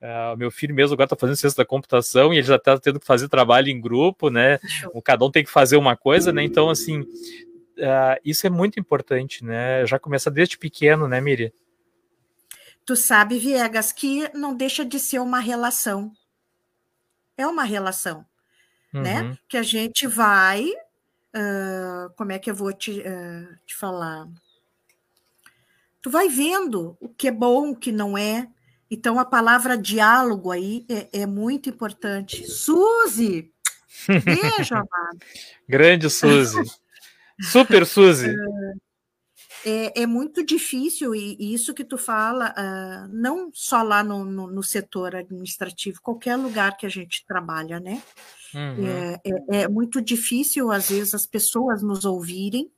Speaker 1: Uh, meu filho mesmo agora está fazendo ciência da computação e ele já está tendo que fazer trabalho em grupo, né? O cada um tem que fazer uma coisa, né? Então, assim, uh, isso é muito importante, né? Já começa desde pequeno, né, Miri?
Speaker 2: Tu sabe, Viegas, que não deixa de ser uma relação. É uma relação, né? uhum. né? Que a gente vai. Uh, como é que eu vou te, te falar? Tu vai vendo o que é bom, o que não é, então, a palavra diálogo aí é, é muito importante. Suzy! Beijo, (laughs) amado.
Speaker 1: Grande Suzy. Super Suzy. (laughs)
Speaker 2: É, é, muito difícil, e, isso que tu fala, uh, não só lá no, no, no, setor administrativo, qualquer lugar que a gente trabalha, né? Uhum. É, é, é muito difícil, às vezes, as pessoas nos ouvirem,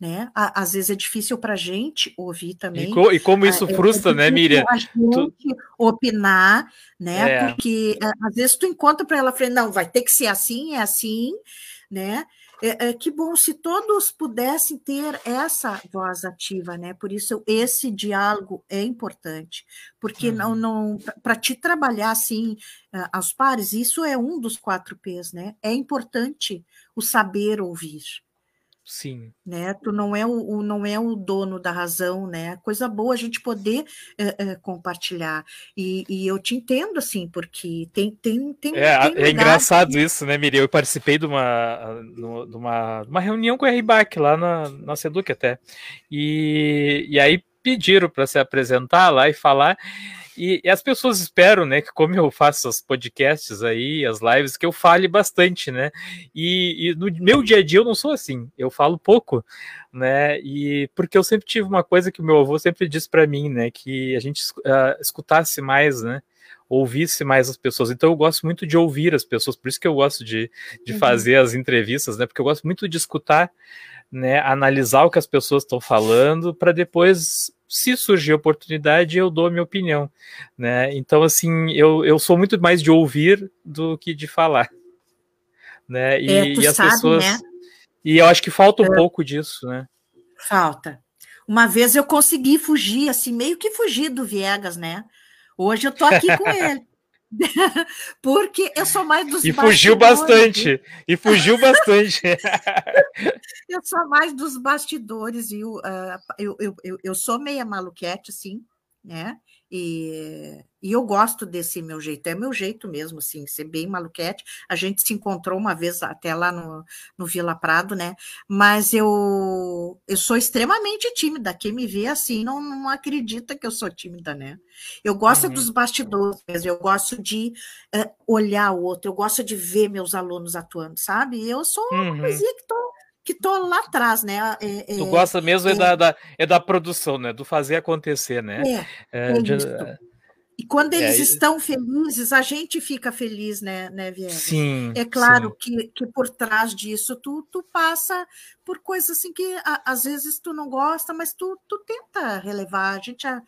Speaker 2: né? Às vezes é difícil para a gente ouvir também.
Speaker 1: E, co e como isso é, frustra, é né, Miriam?
Speaker 2: A gente tu... opinar, né? É. Porque às vezes tu encontra para ela falando, não, vai ter que ser assim, é assim, né? É, é, que bom se todos pudessem ter essa voz ativa, né? Por isso esse diálogo é importante, porque uhum. não, não para te trabalhar assim aos pares, isso é um dos quatro P's, né? É importante o saber ouvir
Speaker 1: Sim.
Speaker 2: Né? Tu não é o, o, não é o dono da razão, né? Coisa boa a gente poder é, é, compartilhar. E, e, eu te entendo, assim, porque tem. tem, tem,
Speaker 1: é, tem é engraçado isso, né, Miriam? Eu participei de uma, de uma, uma reunião com a RBAC lá na, na Seduc até. E, e aí pediram para se apresentar lá e falar. E, e, as pessoas esperam, né, que como eu faço os podcasts aí, as lives, que eu fale bastante, né? E, e, no meu dia a dia eu não sou assim, eu falo pouco, né? E porque eu sempre tive uma coisa que o meu avô sempre disse para mim, né, que a gente uh, escutasse mais, né? Ouvisse mais as pessoas. Então eu gosto muito de ouvir as pessoas, por isso que eu gosto de, de uhum. fazer as entrevistas, né? Porque eu gosto muito de escutar, né? Analisar o que as pessoas estão falando para depois se surgir oportunidade, eu dou a minha opinião, né? Então, assim, eu, eu sou muito mais de ouvir do que de falar, né? E, é, e as sabe, pessoas... Né? E eu acho que falta um eu... pouco disso, né?
Speaker 2: Falta. Uma vez eu consegui fugir, assim, meio que fugir do Viegas, né? Hoje eu tô aqui com (laughs) ele. (laughs) Porque eu sou mais dos
Speaker 1: E fugiu bastante. E fugiu bastante. (laughs)
Speaker 2: eu sou mais dos bastidores, e uh, eu, eu, eu, eu sou meia maluquete, sim, né? E, e eu gosto desse meu jeito, é meu jeito mesmo, assim, ser bem maluquete. A gente se encontrou uma vez até lá no, no Vila Prado, né? Mas eu, eu sou extremamente tímida. Quem me vê assim não, não acredita que eu sou tímida, né? Eu gosto uhum. dos bastidores, eu gosto de uh, olhar o outro, eu gosto de ver meus alunos atuando, sabe? Eu sou uma uhum. coisinha que tô que tô lá atrás, né?
Speaker 1: É, é, tu gosta mesmo é, é, da, da, é da produção, né? Do fazer acontecer, né?
Speaker 2: É, é, de, E quando eles estão felizes, a gente fica feliz, né, né Viegas?
Speaker 1: Sim.
Speaker 2: É claro sim. Que, que por trás disso tu, tu passa por coisas assim que a, às vezes tu não gosta, mas tu, tu tenta relevar. A gente já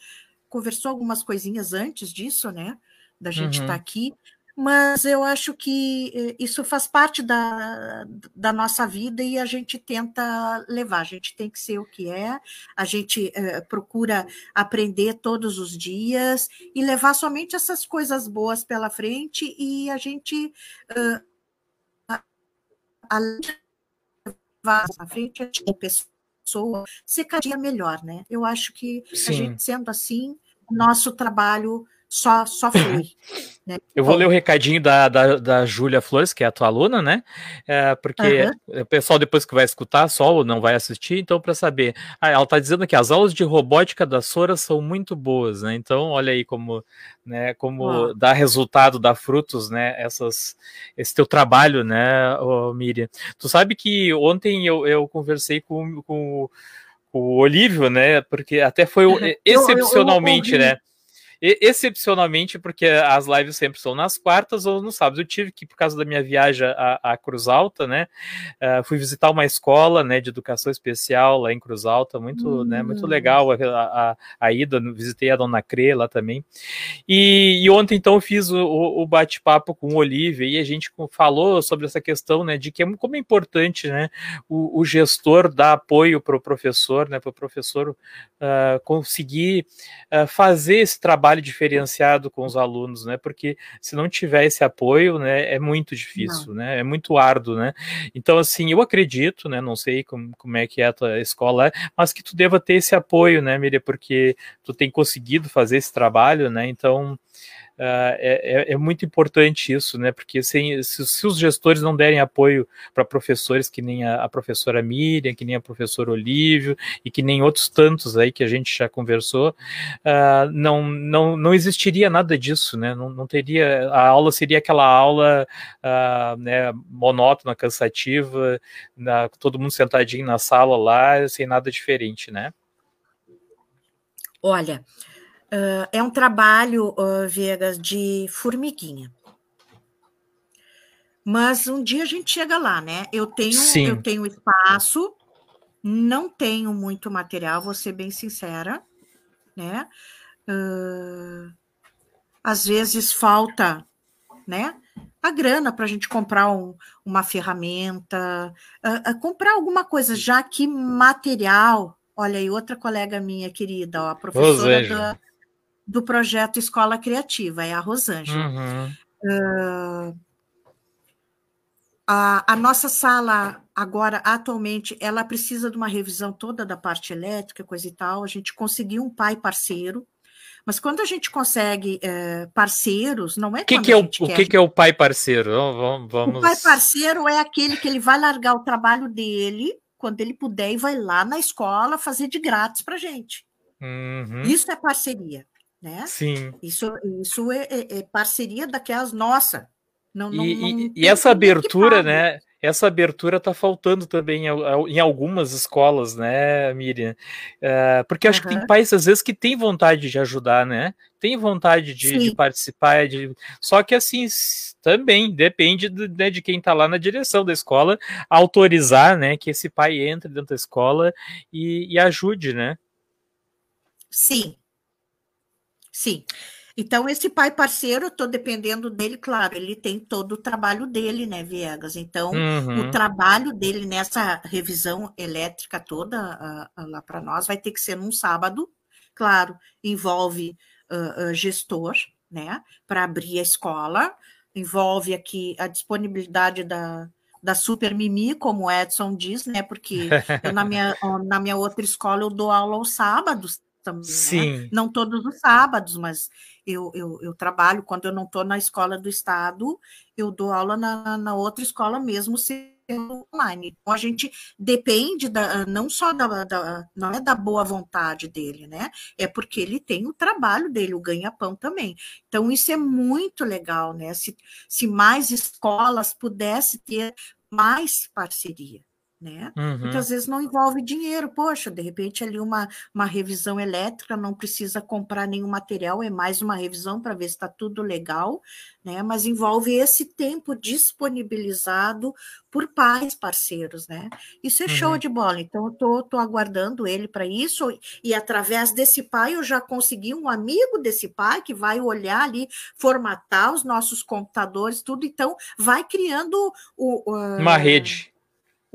Speaker 2: conversou algumas coisinhas antes disso, né? Da gente estar tá uhum. tá aqui mas eu acho que eh, isso faz parte da, da nossa vida e a gente tenta levar, a gente tem que ser o que é, a gente eh, procura aprender todos os dias e levar somente essas coisas boas pela frente e a gente, uh, além de levar à frente, a pessoa ser cada dia melhor, né? Eu acho que Sim. a gente sendo assim, nosso trabalho só, só flui.
Speaker 1: Né? (laughs) Eu vou ler o recadinho da, da, da Júlia Flores, que é a tua aluna, né? É, porque uhum. o pessoal depois que vai escutar só ou não vai assistir, então para saber. Ah, ela está dizendo que as aulas de robótica da Sora são muito boas, né? Então, olha aí como, né, como uhum. dá resultado, dá frutos, né? Essas, esse teu trabalho, né, oh, Miriam? Tu sabe que ontem eu, eu conversei com, com, o Olívio, né? Porque até foi excepcionalmente, eu, eu, eu né? Excepcionalmente, porque as lives sempre são nas quartas ou nos sábados. Eu tive que, por causa da minha viagem à, Cruz Alta, né? Uh, fui visitar uma escola né, de educação especial lá em Cruz Alta, muito, hum. né, muito hum. legal a, a, a, ida. Visitei a Dona Crê lá também. E, e ontem, então, fiz o, o bate-papo com o Olivia e a gente falou sobre essa questão né, de que é, como é importante né, o, o gestor dar apoio para o professor, né, para o professor uh, conseguir uh, fazer esse trabalho trabalho diferenciado com os alunos, né? Porque se não tiver esse apoio, né, é muito difícil, não. né? É muito árduo, né? Então, assim, eu acredito, né? Não sei como, como é que é a tua escola, mas que tu deva ter esse apoio, né, Miriam? Porque tu tem conseguido fazer esse trabalho, né? Então, Uh, é, é, muito importante isso, né? Porque sem, se, se os gestores não derem apoio para professores que nem a, a, professora Miriam, que nem a professora Olívio e que nem outros tantos aí que a gente já conversou, uh, não, não, não existiria nada disso, né? Não, não teria a aula seria aquela aula uh, né, monótona, cansativa, na, todo mundo sentadinho na sala lá, sem nada diferente, né?
Speaker 2: Olha, Uh, é um trabalho, uh, Viegas, de formiguinha. Mas um dia a gente chega lá, né? Eu tenho, eu tenho espaço, não tenho muito material, vou ser bem sincera, né? Uh, às vezes falta, né? A grana para a gente comprar um, uma ferramenta, uh, comprar alguma coisa, já que material. Olha aí, outra colega minha querida, ó, a professora da, do projeto Escola Criativa, é a Rosângela. Uhum. Uh, A, a, nossa sala, agora, atualmente, ela precisa de uma revisão toda da parte elétrica, coisa e tal. A gente conseguiu um pai parceiro, mas quando a gente consegue é, parceiros, não é
Speaker 1: que que é o, o que, que é o pai parceiro? Vamos, vamos...
Speaker 2: O pai parceiro é aquele que ele vai largar o trabalho dele quando ele puder e vai lá na escola fazer de grátis para gente. Uhum. Isso é parceria, né?
Speaker 1: Sim.
Speaker 2: Isso, isso é, é, é parceria daquelas nossa.
Speaker 1: Não, não, e, não e essa abertura, né? Essa abertura está faltando também em algumas escolas, né, Miriam? Uh, porque acho uhum. que tem pais, às vezes, que têm vontade de ajudar, né? Tem vontade de, de participar, de... só que assim também depende de, né, de quem está lá na direção da escola autorizar, né, que esse pai entre dentro da escola e, e ajude, né?
Speaker 2: Sim, sim. Então, esse pai parceiro, eu estou dependendo dele, claro, ele tem todo o trabalho dele, né, Viegas? Então, uhum. o trabalho dele nessa revisão elétrica toda uh, uh, lá para nós vai ter que ser num sábado, claro, envolve uh, gestor, né, para abrir a escola, envolve aqui a disponibilidade da, da Super Mimi, como o Edson diz, né? Porque eu, na, minha, (laughs) na minha outra escola eu dou aula aos sábados também, né? Sim. Né? Não todos os sábados, mas eu, eu, eu trabalho, quando eu não estou na escola do Estado, eu dou aula na, na outra escola mesmo, sendo online. Então, a gente depende da, não só da, da, não é da boa vontade dele, né? É porque ele tem o trabalho dele, o ganha-pão também. Então, isso é muito legal, né? Se, se mais escolas pudessem ter mais parceria né? Uhum. Muitas vezes não envolve dinheiro. Poxa, de repente ali uma, uma revisão elétrica não precisa comprar nenhum material, é mais uma revisão para ver se está tudo legal, né? Mas envolve esse tempo disponibilizado por pais parceiros, né? Isso é uhum. show de bola. Então eu tô, tô aguardando ele para isso e através desse pai eu já consegui um amigo desse pai que vai olhar ali, formatar os nossos computadores, tudo. Então vai criando o,
Speaker 1: uh, uma rede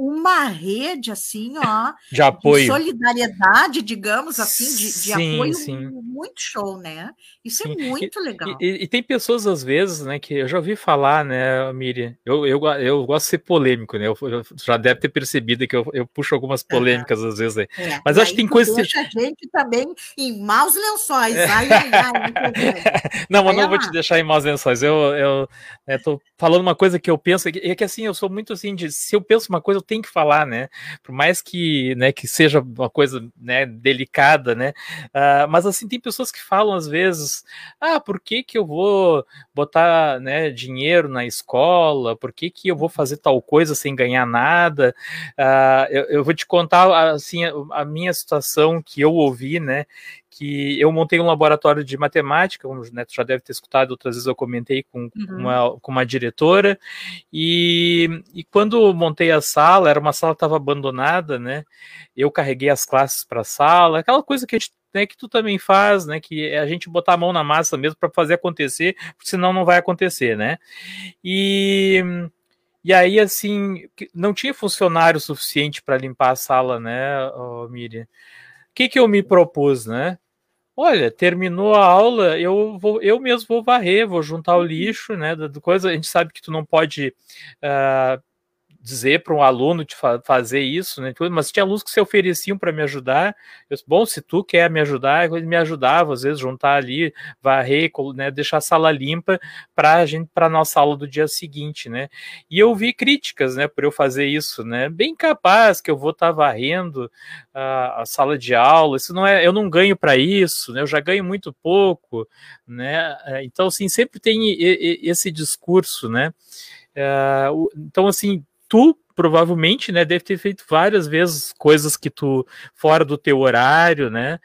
Speaker 2: uma rede assim, ó,
Speaker 1: de apoio, de
Speaker 2: solidariedade, digamos assim, de, de sim, apoio sim. muito show, né? Isso é sim. é muito
Speaker 1: e,
Speaker 2: legal.
Speaker 1: E, e, tem pessoas às vezes, né, que eu já ouvi falar, né, Miriam, eu, eu, eu gosto de ser polêmico, né? Eu, eu já deve ter percebido que eu, eu puxo algumas polêmicas às vezes, aí.
Speaker 2: É, mas acho que tem coisas deixa a gente também em maus lençóis. Ai, ai, ai,
Speaker 1: não, mas não vou te deixar em maus lençóis. Eu, eu, eu tô falando uma coisa que eu penso, é que assim, eu sou muito assim de se eu penso uma coisa, eu tem que falar, né? Por mais que, né, que seja uma coisa, né, delicada, né? Uh, mas assim tem pessoas que falam às vezes, ah, por que que eu vou botar, né, dinheiro na escola? Por que que eu vou fazer tal coisa sem ganhar nada? Uh, eu, eu, vou te contar assim a, a minha situação que eu ouvi, né? Que eu montei um laboratório de matemática, como o Neto já deve ter escutado, outras vezes eu comentei com, uhum. uma, com uma diretora, e, e quando montei a sala, era uma sala que estava abandonada, né? Eu carreguei as classes para a sala, aquela coisa que a gente né, que tu também faz, né, que é a gente botar a mão na massa mesmo para fazer acontecer, senão não vai acontecer, né? E e aí assim, não tinha funcionário suficiente para limpar a sala, né, oh, Miriam? O que que eu me propus, né? Olha, terminou a aula, eu vou, eu mesmo vou varrer, vou juntar o lixo, né? Da coisa, a gente sabe que tu não pode uh, dizer para um aluno de fa fazer isso, né? Mas tinha alunos que se ofereciam para me ajudar. Eu bom, se tu quer me ajudar, ele me ajudava, às vezes, juntar ali, varrer, né, deixar a sala limpa para a gente, para nossa aula do dia seguinte, né? E eu vi críticas, né, por eu fazer isso, né? Bem capaz que eu vou estar tá varrendo a, a, sala de aula, isso não é, eu não ganho para isso, né? Eu já ganho muito pouco, né? É, então, assim, sempre tem esse discurso, né? Uh, então, assim, tu provavelmente, né, deve ter feito várias vezes coisas que tu fora do teu horário, né,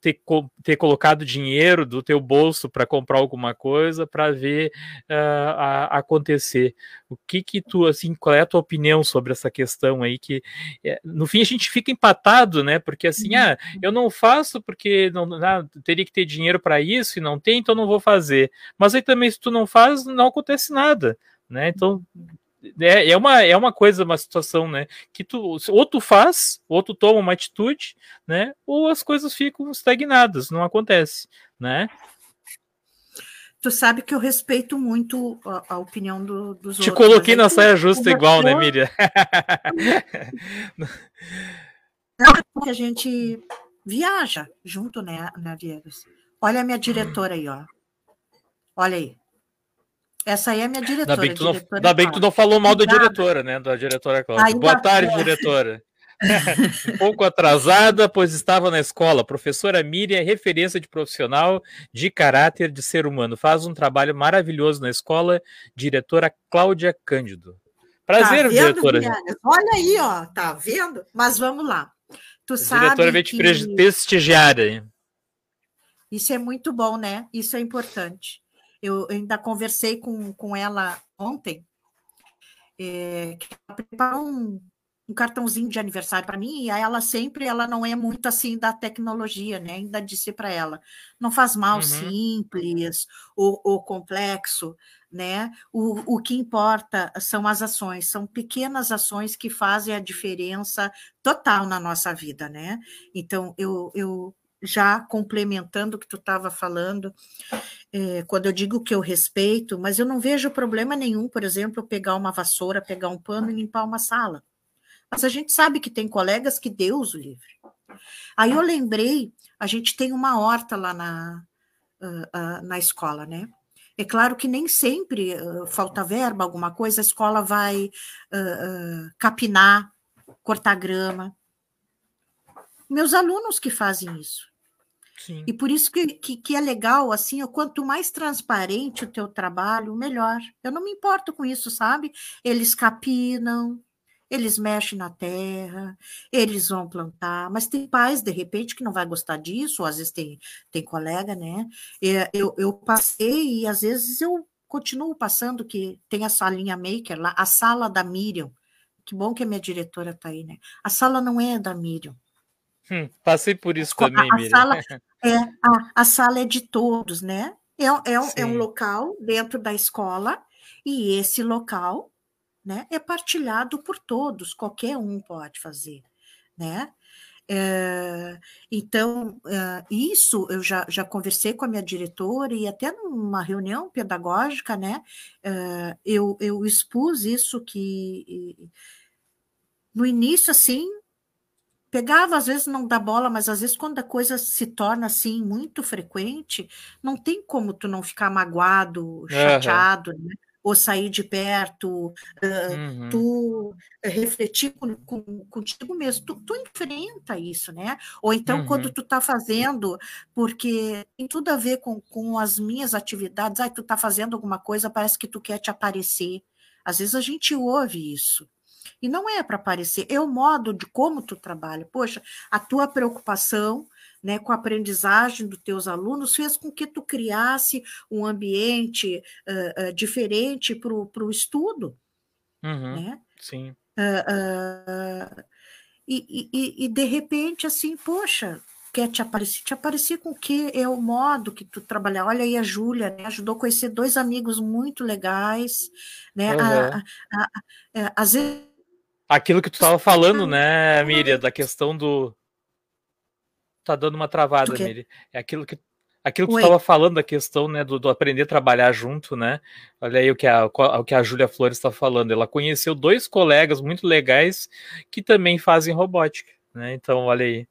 Speaker 1: ter, ter colocado dinheiro do teu bolso para comprar alguma coisa para ver uh, a, acontecer. O que que tu, assim, qual é a tua opinião sobre essa questão aí que é, no fim a gente fica empatado, né? Porque assim, uhum. ah, eu não faço porque não, não teria que ter dinheiro para isso e não tem, então não vou fazer. Mas aí também se tu não faz, não acontece nada, né? Então é, é, uma, é uma coisa, uma situação, né? Que tu, ou tu faz, ou tu toma uma atitude, né? Ou as coisas ficam estagnadas, não acontece, né?
Speaker 2: Tu sabe que eu respeito muito a, a opinião do, dos
Speaker 1: Te
Speaker 2: outros.
Speaker 1: Te coloquei na saia justa igual, né, Miriam? (laughs)
Speaker 2: que a gente viaja junto, né, né, Viegas? Olha a minha diretora aí, ó. Olha aí. Essa aí é a minha diretora.
Speaker 1: Ainda bem que tu não, ainda bem que tu não falou mal da diretora, né? Da diretora Cláudia. Boa tarde, é. diretora. um (laughs) (laughs) pouco atrasada, pois estava na escola. Professora Miriam, referência de profissional de caráter de ser humano. Faz um trabalho maravilhoso na escola. Diretora Cláudia Cândido. Prazer, tá vendo, diretora.
Speaker 2: Olha aí, ó, tá vendo? Mas vamos lá. Tu a sabe
Speaker 1: diretora veio te prestigiar aí.
Speaker 2: Isso é muito bom, né? Isso é importante. Eu ainda conversei com, com ela ontem, é, que ela preparou um, um cartãozinho de aniversário para mim, e ela sempre, ela não é muito assim da tecnologia, né? Ainda disse para ela, não faz mal uhum. simples ou, ou, complexo, né? O, o que importa são as ações, são pequenas ações que fazem a diferença total na nossa vida, né? Então, eu, eu já complementando o que tu estava falando, é, quando eu digo que eu respeito, mas eu não vejo problema nenhum, por exemplo, pegar uma vassoura, pegar um pano e limpar uma sala mas a gente sabe que tem colegas que Deus o livre. Aí eu lembrei, a gente tem uma horta lá na, uh, uh, na escola, né? É claro que nem sempre uh, falta verba, alguma coisa, a escola vai capinar, cortar grama. Meus alunos que fazem isso. Sim. E por isso que, que, que, é legal, assim, quanto mais transparente o teu trabalho, melhor. Eu não me importo com isso, sabe? Eles capinam, eles mexem na terra, eles vão plantar, mas tem pais, de repente, que não vai gostar disso, ou às vezes tem, tem colega, né? Eu, eu passei e às vezes eu continuo passando, que tem a salinha maker lá, a sala da Miriam. Que bom que a minha diretora está aí, né? A sala não é da Miriam.
Speaker 1: Hum, passei por isso a, também, a.
Speaker 2: Sala (laughs) é, a, a sala é de todos, né? É, é, um, é um local dentro da escola, e esse local né, é partilhado por todos, qualquer um pode fazer, né? É, então, é, isso eu já, já conversei com a minha diretora e até numa reunião pedagógica, né? É, eu, eu expus isso que no início, assim, pegava, às vezes não dá bola, mas às vezes quando a coisa se torna assim muito frequente, não tem como tu não ficar magoado, chateado, uhum. né? ou sair de perto, uh, uhum. tu refletir com, com, contigo mesmo, tu, tu, enfrenta isso, né? Ou então uhum. quando tu tá fazendo, porque tem tudo a ver com, com as minhas atividades, ai, tu tá fazendo alguma coisa, parece que tu quer te aparecer. Às vezes a gente ouve isso. E não é para aparecer, é o modo de como tu trabalha. Poxa, a tua preocupação né, com a aprendizagem dos teus alunos, fez com que tu criasse um ambiente uh, uh, diferente para o estudo.
Speaker 1: Uhum, né? Sim.
Speaker 2: Uh, e, e, e, de repente, assim, poxa, quer te aparecer? Te aparecer com o que é o modo que tu trabalha. Olha aí a Júlia, né? Ajudou a conhecer dois amigos muito legais, né? Uhum. A, a, a, às vezes
Speaker 1: Aquilo que tu estava falando, né, Miriam, da questão do, tá dando uma travada, Miri. É aquilo que aquilo que Oi. tu estava falando da questão, né, do, do, aprender a trabalhar junto, né? Olha aí o que a, o que a Júlia Flores está falando. Ela conheceu dois colegas muito legais que também fazem robótica, né? Então, olha aí.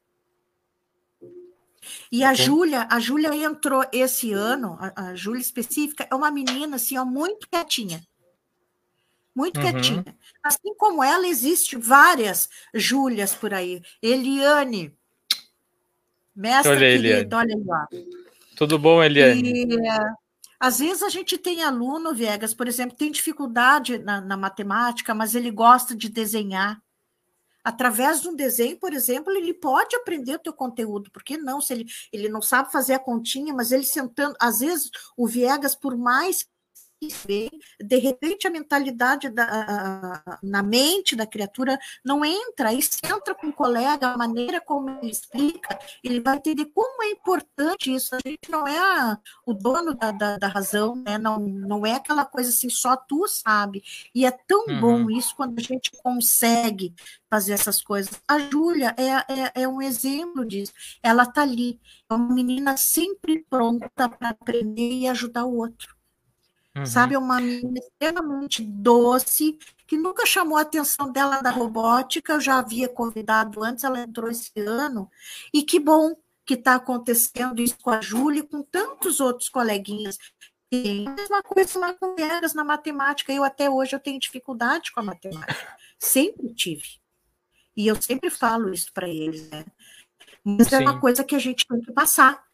Speaker 2: E a Júlia, a Júlia entrou esse ano, a, a Júlia específica, é uma menina assim, ó, muito quietinha. Muito uhum. quietinha. Assim como ela, existe várias Júlias por aí. Eliane, Mestre olha, querido, olha aí, ó.
Speaker 1: Tudo bom, Eliane? E,
Speaker 2: é, às vezes a gente tem aluno, Viegas, por exemplo, tem dificuldade na, na matemática, mas ele gosta de desenhar. Através de um desenho, por exemplo, ele pode aprender o teu conteúdo. Por que não? Se ele, ele não sabe fazer a continha, mas ele sentando, às vezes o Viegas, por mais vem, de repente a mentalidade da, na mente da criatura não entra, e se entra com o colega, a maneira como ele explica, ele vai entender como é importante isso. A gente não é a, o dono da, da, da, razão, né? não, não é aquela coisa assim, só tu sabe. E é tão uhum. bom isso quando a gente consegue fazer essas coisas. A Júlia é, é, é um exemplo disso. Ela está ali, é uma menina sempre pronta para aprender e ajudar o outro. Uhum. Sabe, uma menina extremamente doce, que nunca chamou a atenção dela da robótica, eu já havia convidado antes, ela entrou esse ano, e que bom que está acontecendo isso com a Júlia e com tantos outros coleguinhas. E a mesma coisa lá com Viegas na matemática, eu até hoje eu tenho dificuldade com a matemática, sempre tive. E eu sempre falo isso para eles, né? Mas Sim. é uma coisa que a gente tem que passar,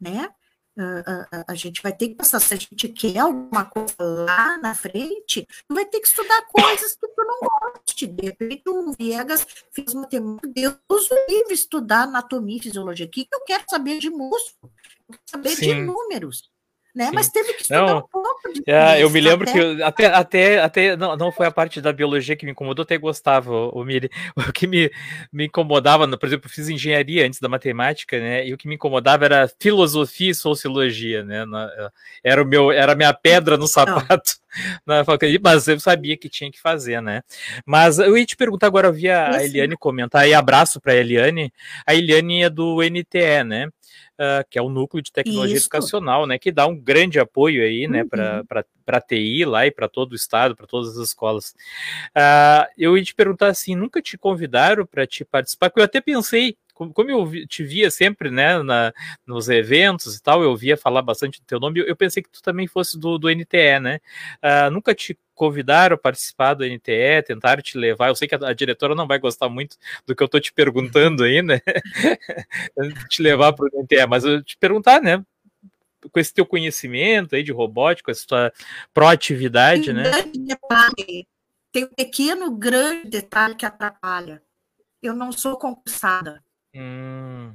Speaker 2: né? A, a, a, gente vai ter que passar, se a gente quer alguma coisa lá na frente, vai ter que estudar coisas que tu não goste. De repente, o Viegas fez matemática, Deus livre estudar anatomia e fisiologia. O que eu quero saber de músculo? Eu quero saber Sim. de números né? Sim. Mas teve que estudar não, um pouco de
Speaker 1: é, Eu me lembro até... que até, até, até não, não foi a parte da biologia que me incomodou, até gostava, o, o Miri. (laughs) O que me, me incomodava, por exemplo, eu fiz engenharia antes da matemática, né? E o que me incomodava era filosofia e sociologia, né? Na, era o meu, era a minha pedra no sapato (laughs) na faculdade, mas eu sabia que tinha que fazer, né? Mas eu ia te perguntar agora, eu vi a Eliane comentar, e abraço para a Eliane. A Eliane é do NTE, né? Uh, que é o núcleo de tecnologia Isso. educacional, né, que dá um grande apoio aí, né, uhum. para a TI lá e para todo o estado, para todas as escolas. Uh, eu ia te perguntar assim, nunca te convidaram para te participar? Porque eu até pensei como eu te via sempre, né, na, nos eventos e tal, eu via falar bastante do teu nome, eu, pensei que tu também fosse do, do NTE, né? Uh, nunca te convidaram a participar do NTE, tentaram te levar. Eu sei que a, a diretora não vai gostar muito do que eu estou te perguntando aí, né? (laughs) te levar para o NTE, mas eu te perguntar, né? Com esse teu conhecimento aí de robótica, essa tua proatividade, né?
Speaker 2: Detalhe. Tem um pequeno, grande detalhe que atrapalha. Eu não sou concursada. Hum.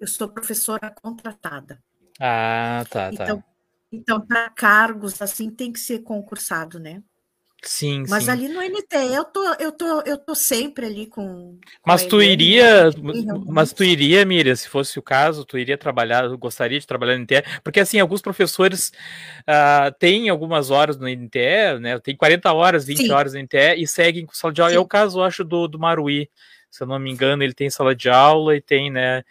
Speaker 2: Eu sou professora contratada.
Speaker 1: Ah, tá,
Speaker 2: tá. Então, então para cargos assim tem que ser concursado, né?
Speaker 1: Sim,
Speaker 2: Mas
Speaker 1: sim.
Speaker 2: ali no NT, eu tô, eu tô, eu tô sempre ali com.
Speaker 1: Mas tu iria, mas tu iria, Miriam, se fosse o caso, tu iria trabalhar, gostaria de trabalhar no NTE, porque assim, alguns professores uh, têm algumas horas no NTE, né? Tem 40 horas, 20 sim. horas no NTE e seguem com sala de aula. É o caso, eu acho, do, do Maruí se eu não me engano, ele tem sala de aula e tem, né?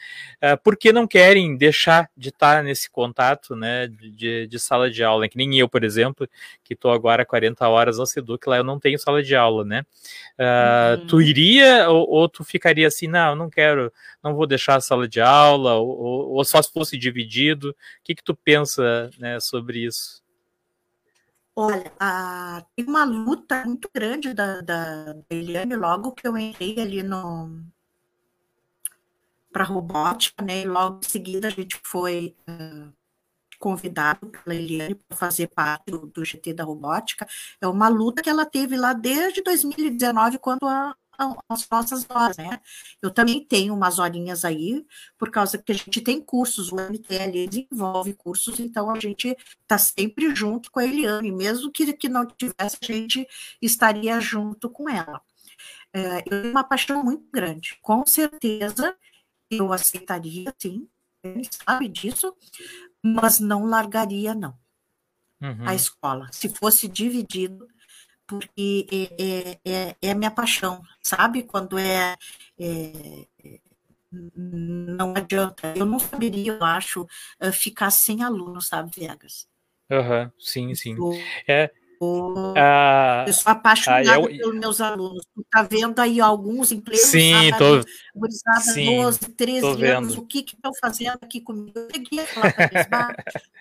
Speaker 1: Uh, porque não querem deixar de estar nesse contato, né? De, de sala de aula, que nem eu, por exemplo, que estou agora 40 horas no Seduc, lá eu não tenho sala de aula, né? Uh, uhum. Tu iria ou, ou, tu ficaria assim, não, não quero, não vou deixar a sala de aula, ou, ou só se fosse dividido? O que, que tu pensa né, sobre isso?
Speaker 2: Olha, a, tem uma luta muito grande da, da, Eliane logo que eu entrei ali no para robótica, né? E logo em seguida a gente foi uh, convidado pela Eliane para fazer parte do, do, GT da robótica. É uma luta que ela teve lá desde 2019, quando a, as nossas horas, né? Eu também tenho umas horinhas aí, por causa que a gente tem cursos, o MTL desenvolve cursos, então a gente está sempre junto com a Eliane, mesmo que, que não tivesse, a gente estaria junto com ela. É, eu tenho uma paixão muito grande, com certeza eu aceitaria, sim, ele sabe disso, mas não largaria, não. Uhum. A escola. Se fosse dividido, porque é, é, é, é a minha paixão, sabe? Quando é, é, não adianta. Eu não saberia, eu acho, eh, ficar sem aluno, sabe, Vegas?
Speaker 1: Uhum, sim, sim. Eu,
Speaker 2: é, ah, eu sou apaixonada ah, eu, pelos meus alunos. Tu tá vendo aí alguns em pleno
Speaker 1: sim, tô,
Speaker 2: sim, 12, 13 anos, o que estão fazendo aqui comigo? Eu peguei aquela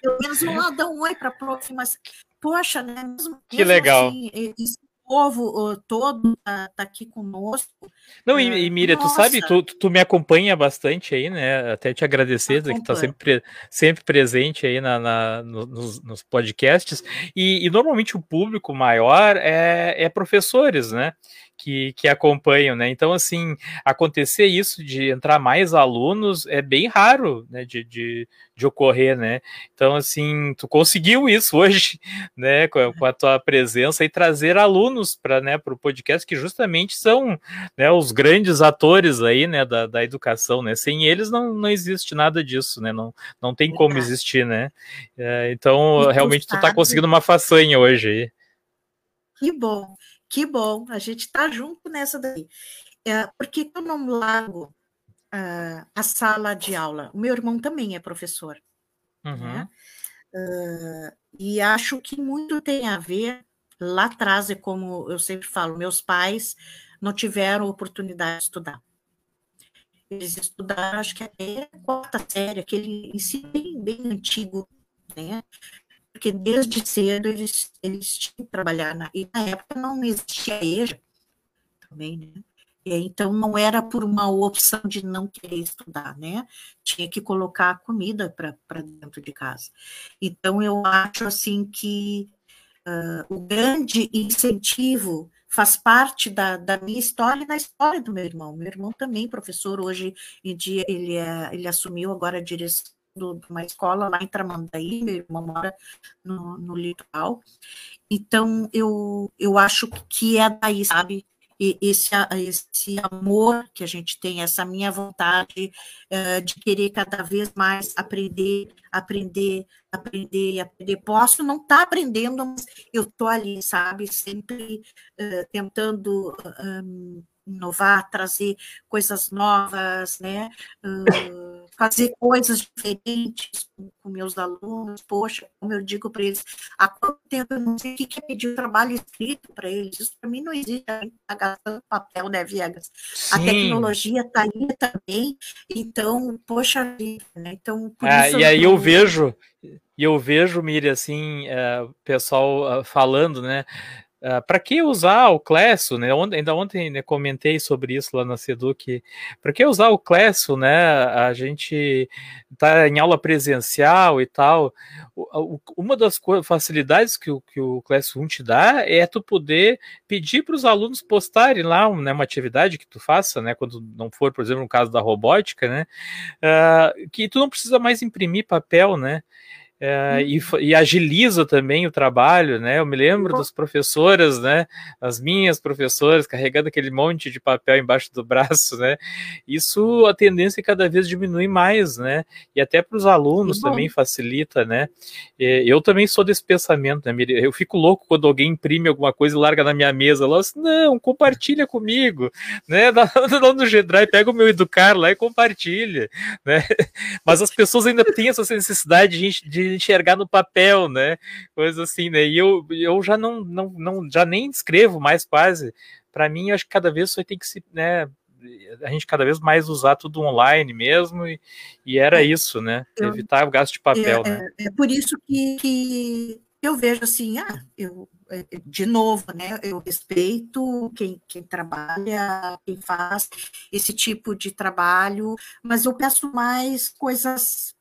Speaker 2: pelo menos um lá dá um oi para a prof, mas poxa, né? Mesmo,
Speaker 1: que mesmo legal.
Speaker 2: Assim, esse povo todo tá, tá, aqui conosco.
Speaker 1: Não, e, e Miriam, tu sabe, tu, tu, me acompanha bastante aí, né? Até te agradecer, que tá sempre, sempre presente aí na, na nos, nos, podcasts. E, e, normalmente o público maior é, é professores, né? Que, que acompanham, né? Então, assim, acontecer isso de entrar mais alunos é bem raro, né? De, de, de ocorrer, né? Então, assim, tu conseguiu isso hoje, (laughs) né? Com a, com a tua presença e trazer alunos para né, o podcast, que justamente são né, os grandes atores aí, né? Da, da educação, né? Sem eles não, não existe nada disso, né? Não, não tem como existir, né? É, então, realmente tu tá conseguindo uma façanha hoje aí.
Speaker 2: Que bom. Que bom, a gente está junto nessa daí. É, por que eu não largo uh, a sala de aula? O meu irmão também é professor. Uhum. Né? Uh, e acho que muito tem a ver, lá atrás, é como eu sempre falo, meus pais não tiveram oportunidade de estudar. Eles estudaram, acho que até a quarta série, aquele ensino bem, bem antigo, né? Porque desde cedo eles, eles tinham que trabalhar, na, e na época não existia EJA também, né? Então não era por uma opção de não querer estudar, né? Tinha que colocar a comida para dentro de casa. Então eu acho assim que uh, o grande incentivo faz parte da, da, minha história e da história do meu irmão. Meu irmão também, professor, hoje em dia ele, é, ele assumiu agora a direção de uma escola lá em Tramandaí, meu irmão mora no, no litoral. Então, eu, eu acho que é daí, sabe? esse, esse amor que a gente tem, essa minha vontade uh, de querer cada vez mais aprender, aprender, aprender, aprender. Posso não estar tá aprendendo, mas eu estou ali, sabe? Sempre uh, tentando. Um, inovar, trazer coisas novas, né? Uh, fazer coisas diferentes com, meus alunos. Poxa, como eu digo para eles, há quanto tempo eu não sei o que é pedir um trabalho escrito para eles? Isso para mim não existe, a gente está gastando papel, né, Viegas? Sim. A tecnologia está aí também, então, poxa vida, né? Então,
Speaker 1: é, e aí eu vejo, e eu vejo, Miriam, assim, é, o pessoal uh, falando, né? Uh, ah, para que usar o Clesso, né? Ainda ontem né, comentei sobre isso lá na Seduc. Para que usar o Clesso, né? A gente está em aula presencial e tal. O, uma das facilidades que o, que o Clesso 1 te dá é tu poder pedir para os alunos postarem lá né, uma atividade que tu faça, né? Quando não for, por exemplo, no caso da robótica, né? Uh, que tu não precisa mais imprimir papel, né? É, e, uhum. e, agiliza também o trabalho, né? Eu me lembro das professoras, né? As minhas professoras carregando aquele monte de papel embaixo do (laughs) braço, né? Isso a tendência é cada vez diminui mais, né? E até para os alunos também facilita, né? Eu também sou desse pensamento, né? Eu fico louco quando alguém imprime alguma coisa e larga na minha mesa. Lá, assim, não, compartilha comigo, né? (laughs) Dá, dá no G-Drive, pega o meu Educar lá e compartilha, né? (laughs) Mas as pessoas ainda têm essa necessidade de, de enxergar no papel, né? Coisa assim, né? E eu, eu já não, não, não já nem escrevo mais quase. Para mim, acho que cada vez isso tem que se, né? A gente cada vez mais usar tudo online mesmo, e, e era é, isso, né? Eu, Evitar o gasto de papel,
Speaker 2: é,
Speaker 1: né?
Speaker 2: É, é por isso que, que eu vejo assim, ah, eu, é, de novo, né, eu respeito quem, quem trabalha, quem faz esse tipo de trabalho, mas eu peço mais coisas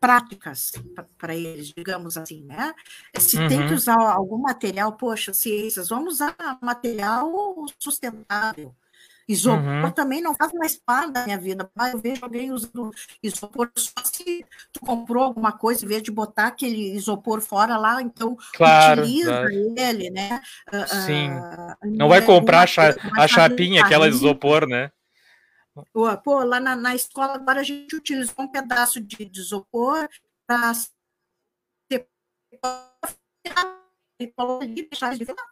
Speaker 2: práticas para eles, digamos assim, né? Se uhum. tem que uhum. usar algum material, poxa, ciências, vamos usar material sustentável. Isopor uhum. também não faz mais parte da minha vida. Ah, eu vejo alguém usando isopor só se tu comprou alguma coisa, em vez de botar aquele isopor fora lá, então claro, utiliza claro. ele, né?
Speaker 1: Ah, Sim. Uh, não vai comprar a, a chapinha, aquela isopor, né?
Speaker 2: Pô, lá na, na escola agora a gente utilizou um pedaço de, de isopor para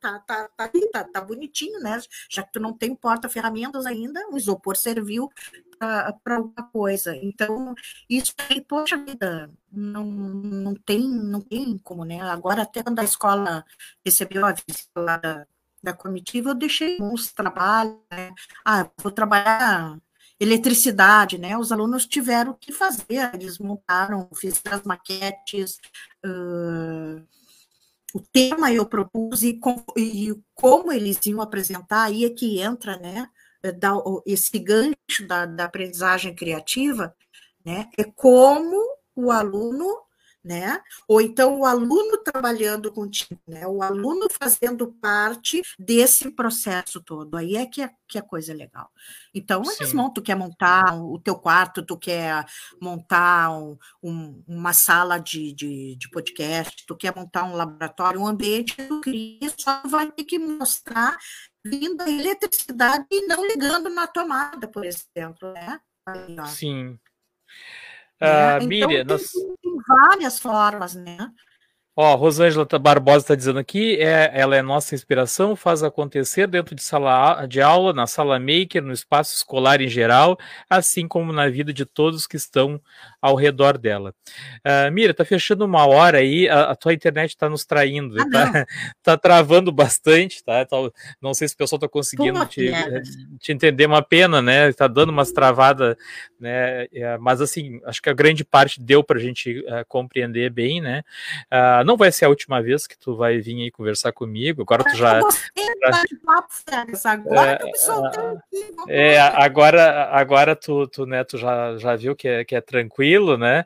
Speaker 2: tá, tá, tá, tá, tá bonitinho, né? Já que tu não tem porta-ferramentas ainda, o isopor serviu para alguma coisa. Então, isso aí, poxa vida, não, não, tem, não tem como, né? Agora, até quando a escola recebeu a visita lá da, da comitiva, eu deixei uns trabalhos, né? Ah, vou trabalhar eletricidade, né? Os alunos tiveram que fazer, eles montaram, fizeram as maquetes, uh, o tema eu propus e, com, e, como eles iam apresentar, aí é que entra, né? Da, esse gancho da, da aprendizagem criativa, né? É como o aluno né? Ou então o aluno trabalhando contigo, né? O aluno fazendo parte desse processo todo. Aí é que, é, que a coisa é legal. Então, eles montam, tu quer montar o teu quarto, tu quer montar um, um, uma sala de, de, de, podcast, tu quer montar um laboratório, um ambiente que tu cria, só vai ter que mostrar vindo a eletricidade e não ligando na tomada, por exemplo, né?
Speaker 1: Aí, Sim.
Speaker 2: Uh, Miriam, tem, nós... tem várias formas, né?
Speaker 1: Ó, Rosângela Barbosa está dizendo aqui, é, ela é nossa inspiração, faz acontecer dentro de sala de aula, na sala maker, no espaço escolar em geral, assim como na vida de todos que estão ao redor dela. Uh, Mira, tá fechando uma hora aí, a, a tua internet está nos traindo, ah, (laughs) tá, tá, travando bastante, tá? tá? Não sei se o pessoal está conseguindo te, te, entender, uma pena, né? Está dando umas travadas, né? É, mas assim, acho que a grande parte deu para a gente uh, compreender bem, né? Uh, não vai ser a última vez que tu vai vir aí conversar comigo. Agora tu já. Agora é, é, agora, agora tu, tu, né, tu já, já viu que é, que é tranquilo, né?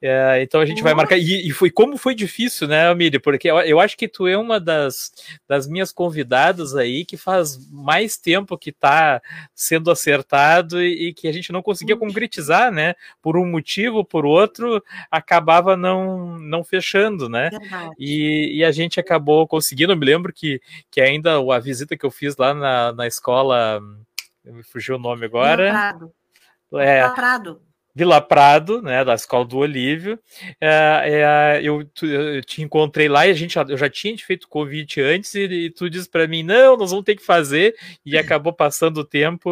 Speaker 1: É, então a gente vai marcar. E, e, foi como foi difícil, né, Amília? Porque eu, eu acho que tu é uma das, das minhas convidadas aí que faz mais tempo que tá sendo acertado e, e que a gente não conseguia concretizar, né? Por um motivo, por outro, acabava não, não fechando, né? E, e, a gente acabou conseguindo. Eu me lembro que, que ainda a visita que eu fiz lá na, na escola, me fugiu o nome agora. Prado. É, Prado. Vila Prado, né, da escola do Olívio. É, é, eu, eu, te encontrei lá e a gente, eu já tinha feito convite antes e, e tu disse para mim, não, nós vamos ter que fazer. E acabou passando o tempo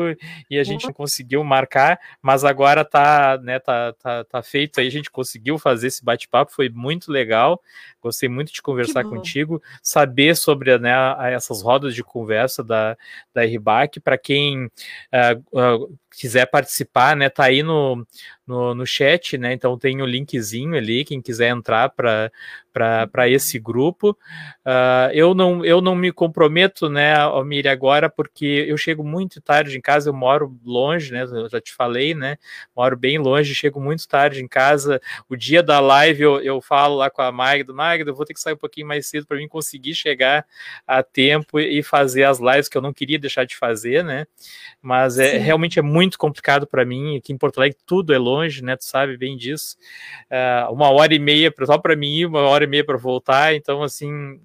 Speaker 1: e a gente não conseguiu marcar, mas agora tá, né, tá, tá, tá feito aí, a gente conseguiu fazer esse bate-papo, foi muito legal, gostei muito de conversar contigo, saber sobre né, essas rodas de conversa da, da RBAC, para quem uh, uh, quiser participar, né, tá aí no, no, no chat, né, então tem o linkzinho ali, quem quiser entrar para esse grupo. Uh, eu, não, eu não me comprometo, né, Almir, agora, porque eu chego muito tarde em casa, eu moro longe, né, eu já te falei, né, moro bem longe, chego muito tarde em casa, o dia da live eu, eu falo lá com a Magda, Magda, eu vou ter que sair um pouquinho mais cedo para mim conseguir chegar a tempo e fazer as lives que eu não queria deixar de fazer, né, mas é, realmente é muito complicado para mim, aqui em Porto Alegre tudo é longe, né? Tu sabe bem disso. Uh, uma hora e meia só para mim uma hora e meia para voltar, então assim,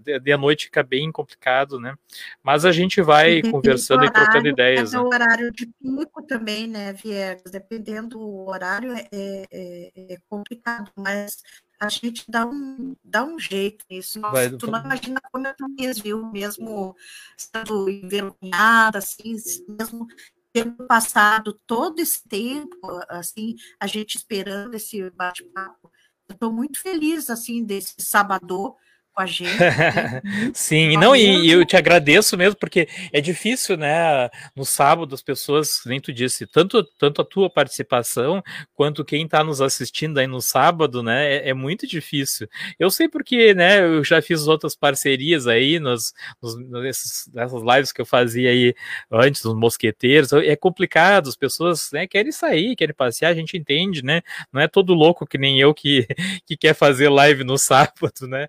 Speaker 1: de, noite fica bem complicado, né? Mas a gente vai conversando horário, e trocando ideias.
Speaker 2: É né? o horário de pico também, né, Viegas? Dependendo do horário é, é, é complicado, mas a gente dá um, dá um jeito nisso. Nossa, Vai, tu não imagina como eu também viu, mesmo sendo envergonhada, assim, mesmo tendo passado todo esse tempo, assim, a gente esperando esse bate-papo. Estou muito feliz, assim, desse sábado com a gente. Né? (laughs)
Speaker 1: Sim, não, e, eu te agradeço mesmo, porque é difícil, né? No sábado, as pessoas, nem tu disse, tanto, tanto a tua participação quanto quem está nos assistindo aí no sábado, né? É, é, muito difícil. Eu sei porque, né? Eu já fiz outras parcerias aí nos, nos, nesses, nessas lives que eu fazia aí antes, dos mosqueteiros. É complicado, as pessoas né, querem sair, querem passear, a gente entende, né? Não é todo louco que nem eu que, (laughs) que quer fazer live no sábado, né?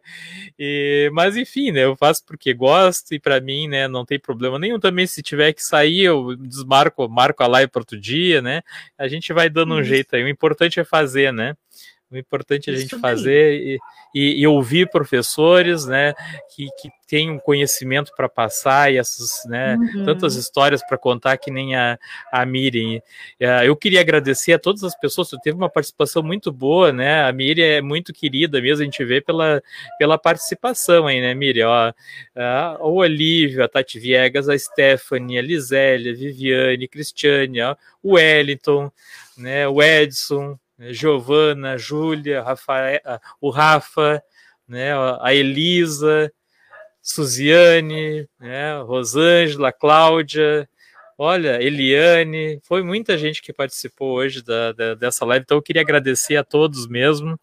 Speaker 1: E, mas enfim, né? Eu faço porque gosto e para mim, né? Não tem problema nenhum também. Se tiver que sair, eu desmarco, marco a live para outro dia, né? A gente vai dando um jeito aí. O importante é fazer, né? O importante é a gente fazer e, e, e, ouvir professores, né, que, que têm um conhecimento para passar e essas, né, uhum. tantas histórias para contar que nem a, a Miriam. Eu queria agradecer a todas as pessoas, você teve uma participação muito boa, né, a Miriam é muito querida mesmo, a gente vê pela, pela participação aí, né, Miriam, ó, a, o Olívio, a Tati Viegas, a Stephanie, a Lisélia, a Viviane, a Cristiane, ó, o Wellington, né, o Edson, né, Giovana, Júlia, o Rafa, né, a Elisa, Suziane, né, Rosângela, Cláudia, Olha, Eliane, foi muita gente que participou hoje da, da, dessa live, então eu queria agradecer a todos mesmo.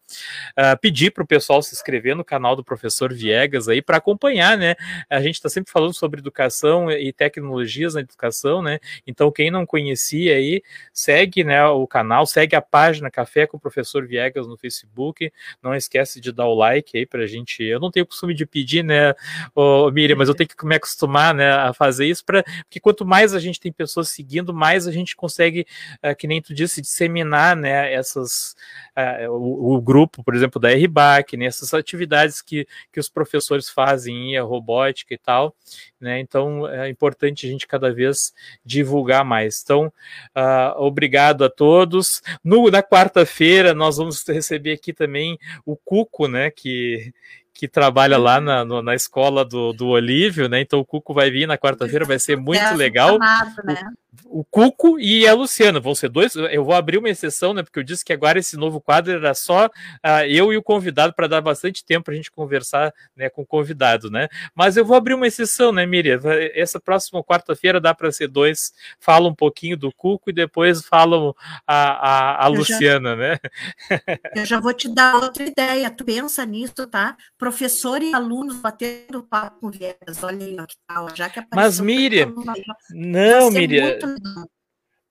Speaker 1: Uh, pedir para o pessoal se inscrever no canal do professor Viegas aí para acompanhar, né? A gente está sempre falando sobre educação e tecnologias na educação, né? Então, quem não conhecia aí, segue né, o canal, segue a página Café com o Professor Viegas no Facebook. Não esquece de dar o like aí para a gente. Eu não tenho costume de pedir, né, ô, Miriam, mas eu tenho que me acostumar né, a fazer isso, pra, porque quanto mais a gente tem pessoas seguindo, mais a gente consegue, uh, que nem tu disse, disseminar né, essas, uh, o, o, grupo, por exemplo, da RBAC, né, essas atividades que, que os professores fazem em robótica e tal. Né, então é importante a gente cada vez divulgar mais. Então, uh, obrigado a todos. No, na quarta-feira, nós vamos receber aqui também o Cuco, né, que que trabalha lá na, no, na escola do, do Olívio, né? Então o Cuco vai vir na quarta-feira, vai ser muito é legal. Chamado, né? O Cuco e a Luciana. Vão ser dois. Eu vou abrir uma exceção, né? Porque eu disse que agora esse novo quadro era só uh, eu e o convidado para dar bastante tempo para a gente conversar né, com o convidado, né? Mas eu vou abrir uma exceção, né, Miriam? Essa próxima quarta-feira dá para ser dois. Fala um pouquinho do Cuco e depois falam a, a, a Luciana, já, né? (laughs)
Speaker 2: eu já vou te dar outra ideia. Tu pensa nisso, tá? Professor e alunos batendo papo com viegas. Olha aí, ó, que tal. Já que
Speaker 1: Mas, Miriam, não, Miriam. と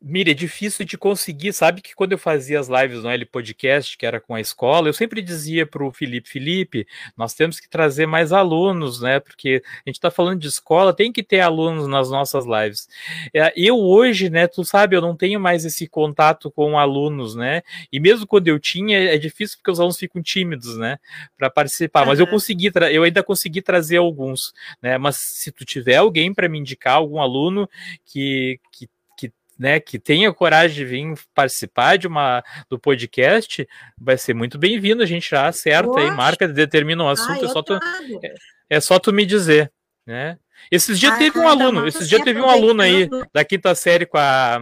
Speaker 1: Mira, é difícil de conseguir. Sabe que quando eu fazia as lives no L Podcast, que era com a escola, eu sempre dizia para o Felipe: Felipe, nós temos que trazer mais alunos, né? Porque a gente está falando de escola, tem que ter alunos nas nossas lives. É, eu hoje, né, tu sabe, eu não tenho mais esse contato com alunos, né? E mesmo quando eu tinha, é difícil porque os alunos ficam tímidos, né? Para participar. Uhum. Mas eu consegui, eu ainda consegui trazer alguns, né? Mas se tu tiver alguém para me indicar, algum aluno que, que né, que tenha coragem de vir participar de uma do podcast, vai ser muito bem-vindo. A gente já acerta aí, marca, determina um assunto, Ai, é, só tu, é, é, só tu me dizer, né? Esses dias Ai, teve um aluno, esses dias teve um aluno aí da quinta série com a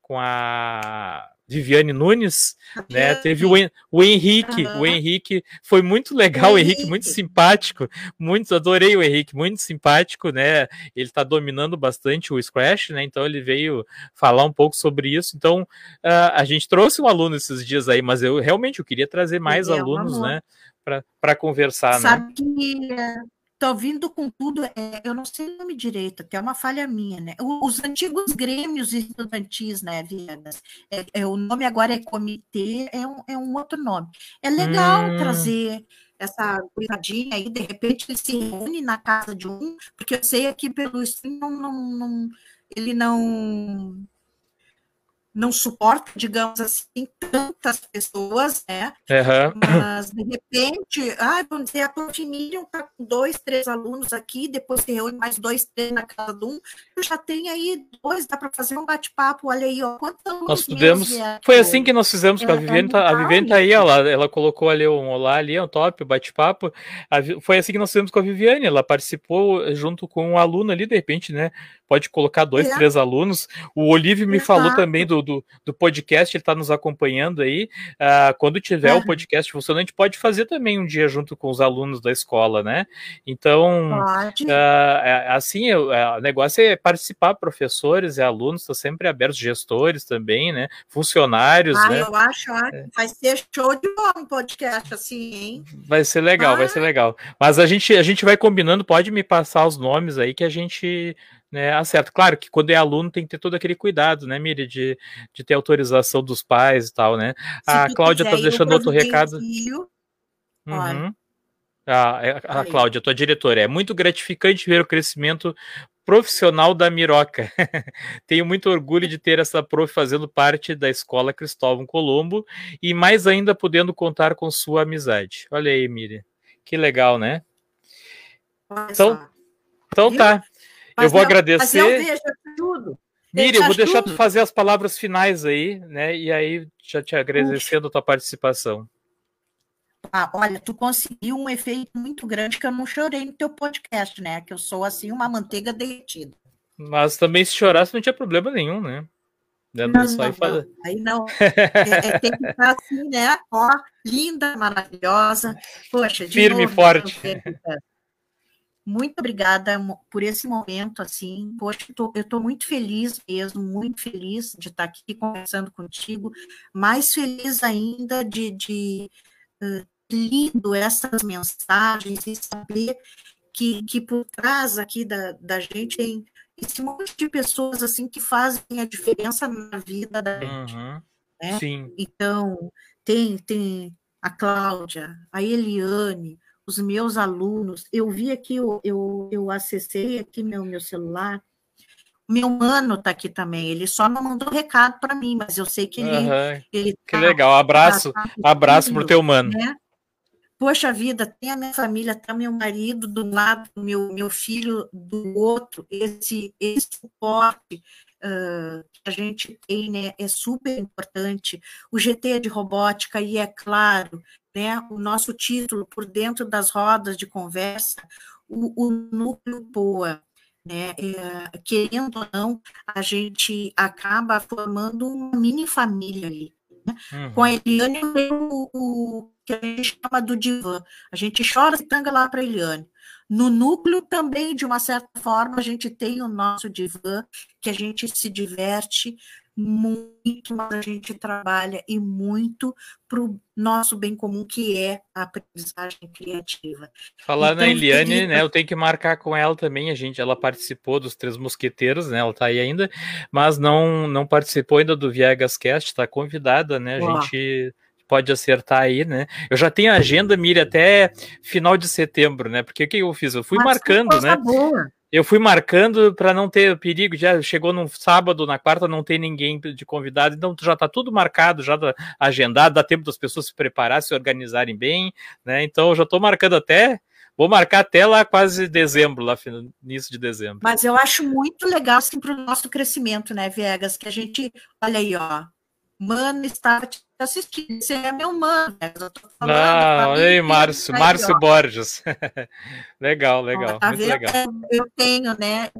Speaker 1: com a Viviane Nunes, né? Teve o, o Henrique, uhum. o Henrique foi muito legal, o Henrique. Henrique muito simpático, muito adorei o Henrique, muito simpático, né? Ele está dominando bastante o Scratch, né? Então ele veio falar um pouco sobre isso. Então uh, a gente trouxe um aluno esses dias aí, mas eu realmente eu queria trazer mais é, alunos, né? Para conversar,
Speaker 2: Sabe
Speaker 1: né?
Speaker 2: que Tô vindo com tudo, é, eu não sei o nome direito, até uma falha minha, né? Os antigos grêmios estudantis, né, Viegas? É, é, o nome agora é comitê, é um, é um outro nome. É legal hum. trazer essa cuidadinha aí, de repente ele se reúne na casa de um, porque eu sei aqui pelo stream não, não, não ele não não suporta, digamos assim, tantas pessoas, né?
Speaker 1: Uhum.
Speaker 2: Mas, de repente, ah, vamos dizer, a Profimilion está com dois, três alunos aqui, depois se reúne mais dois, três na casa de um, eu já tenho aí dois, dá para fazer um bate-papo, olha aí, ó, quantos alunos
Speaker 1: Nós podemos, foi assim que nós fizemos com a Viviane, tá, a Viviane tá aí, ela, ela colocou ali um olá ali, um top, bate-papo, foi assim que nós fizemos com a Viviane, ela participou junto com um aluno ali, de repente, né, pode colocar dois, é. três alunos, o Olívio me Exato. falou também do do, do podcast, ele está nos acompanhando aí. Uh, quando tiver o uhum. podcast funcionando, a gente pode fazer também um dia junto com os alunos da escola, né? Então, uh, assim, o negócio é participar, professores e alunos, estão sempre abertos, gestores também, né? Funcionários. Ah, né?
Speaker 2: eu acho, é. vai ser show de bola um podcast assim, hein?
Speaker 1: Vai ser legal, ah. vai ser legal. Mas a gente, a gente vai combinando, pode me passar os nomes aí que a gente né, acerta. Claro que quando é aluno tem que ter todo aquele cuidado, né, Miri, de, de ter autorização dos pais e tal, né? Se a Cláudia está deixando outro recado. Uhum. A, a, a Cláudia, tua diretora, é muito gratificante ver o crescimento profissional da Miroca. (laughs) Tenho muito orgulho de ter essa prof fazendo parte da escola Cristóvão Colombo e mais ainda podendo contar com sua amizade. Olha aí, Miri. Que legal, né? Então, então tá. Mas eu vou agradecer. eu vejo
Speaker 2: tudo.
Speaker 1: Miriam, eu vou deixar tudo. tu fazer as palavras finais aí, né? E aí, já te agradecendo a tua participação.
Speaker 2: Ah, olha, tu conseguiu um efeito muito grande que eu não chorei no teu podcast, né? Que eu sou assim uma manteiga derretida.
Speaker 1: Mas também se chorasse não tinha problema nenhum, né?
Speaker 2: Não, não, não, não. Aí não. (laughs) É, é, tem que estar assim, né? Ó, linda, maravilhosa. Poxa,
Speaker 1: Firme e forte.
Speaker 2: Muito obrigada por esse momento, assim, poxa, eu estou muito feliz mesmo, muito feliz de estar aqui conversando contigo, mais feliz ainda de, de uh, lido essas mensagens e saber que, que por trás aqui da, da gente tem esse monte de pessoas, assim, que fazem a diferença na vida da gente. Uhum. Né? Sim. Então, tem, tem a Cláudia, a Eliane, os meus alunos. Eu vi aqui, eu, eu, eu acessei aqui meu, meu celular. Meu mano está aqui também. Ele só não mandou recado para mim, mas eu sei que ele. Uhum. ele
Speaker 1: que tá, legal. Abraço, tá, tá abraço pro teu mano. Né?
Speaker 2: Poxa vida, tem a minha família, tem meu marido do lado, meu, meu filho do outro, esse, esse suporte uh, que a gente tem né, é super importante. O GT de robótica, e é claro, né, o nosso título por dentro das rodas de conversa, o, o núcleo POA. Né, é, querendo ou não, a gente acaba formando uma mini família ali. Né? Uhum. Com a Eliane, o, o que a gente chama do divã. A gente chora e tanga lá para a Eliane. No núcleo também, de uma certa forma, a gente tem o nosso divã, que a gente se diverte muito, mas a gente trabalha e muito para o nosso bem comum, que é a aprendizagem criativa.
Speaker 1: Falar então, na Eliane, né? Eu tenho que marcar com ela também. A gente, ela participou dos Três Mosqueteiros, né? Ela está aí ainda, mas não não participou ainda do Viegas Cast, está convidada, né? A gente pode acertar aí, né? Eu já tenho agenda, Miriam, até final de setembro, né? Porque o que eu fiz? Eu fui Mas marcando, né? Boa. Eu fui marcando para não ter perigo. Já chegou no sábado, na quarta, não tem ninguém de convidado, então já está tudo marcado, já tá agendado, dá tempo das pessoas se preparar, se organizarem bem, né? Então eu já estou marcando até Vou marcar até lá quase dezembro, lá início de dezembro.
Speaker 2: Mas eu acho muito legal assim, para o nosso crescimento, né, Viegas? Que a gente, olha aí, ó, mano estava te assistindo. Você é meu mano. Né?
Speaker 1: Falando, Não, ei, Márcio, Márcio Borges. (laughs) legal, legal. Tá muito legal.
Speaker 2: Eu tenho, né?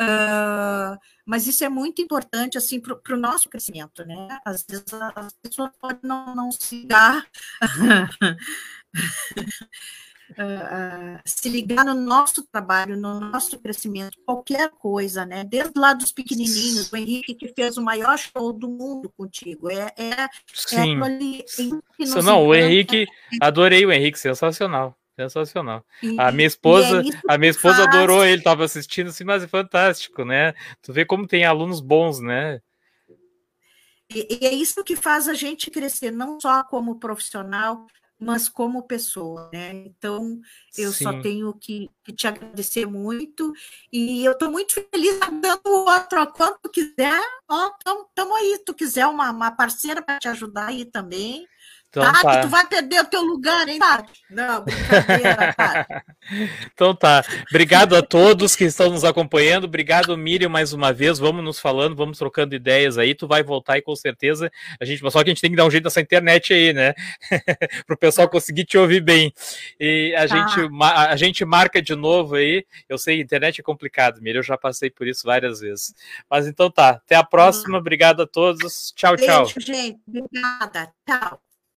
Speaker 2: Uh, mas isso é muito importante assim para o nosso crescimento, né? Às vezes as pessoas podem não, não se dar (laughs) uh, se ligar no nosso trabalho, no nosso crescimento, qualquer coisa, né? Desde lá dos pequenininhos, o Henrique que fez o maior show do mundo contigo, é, é, é
Speaker 1: Sim. é Isso, não, o Henrique, adorei o Henrique, sensacional. Sensacional. E, a minha esposa, é a minha esposa faz... adorou ele, estava assistindo assim, mas é fantástico, né? Tu vê como tem alunos bons, né?
Speaker 2: E, e, é isso que faz a gente crescer, não só como profissional, mas como pessoa, né? Então, eu Sim. só tenho que, te agradecer muito e eu estou muito feliz dando outro quanto quiser, ó, estamos aí, se tu quiser uma, uma parceira para te ajudar aí também, então, tá, tá. tu vai perder o teu lugar, hein, Tati? Não, brincadeira, (laughs)
Speaker 1: então tá. Obrigado a todos que estão nos acompanhando. Obrigado, Miriam, mais uma vez. Vamos nos falando, vamos trocando ideias aí. Tu vai voltar e com certeza a gente. Só que a gente tem que dar um jeito nessa internet aí, né? (laughs) Para o pessoal conseguir te ouvir bem. E a, tá. gente, a gente marca de novo aí. Eu sei, internet é complicado, Miriam. Eu já passei por isso várias vezes. Mas então tá. Até a próxima. Obrigado a todos. Tchau, tchau.
Speaker 2: Beijo, gente. Obrigada. Tchau.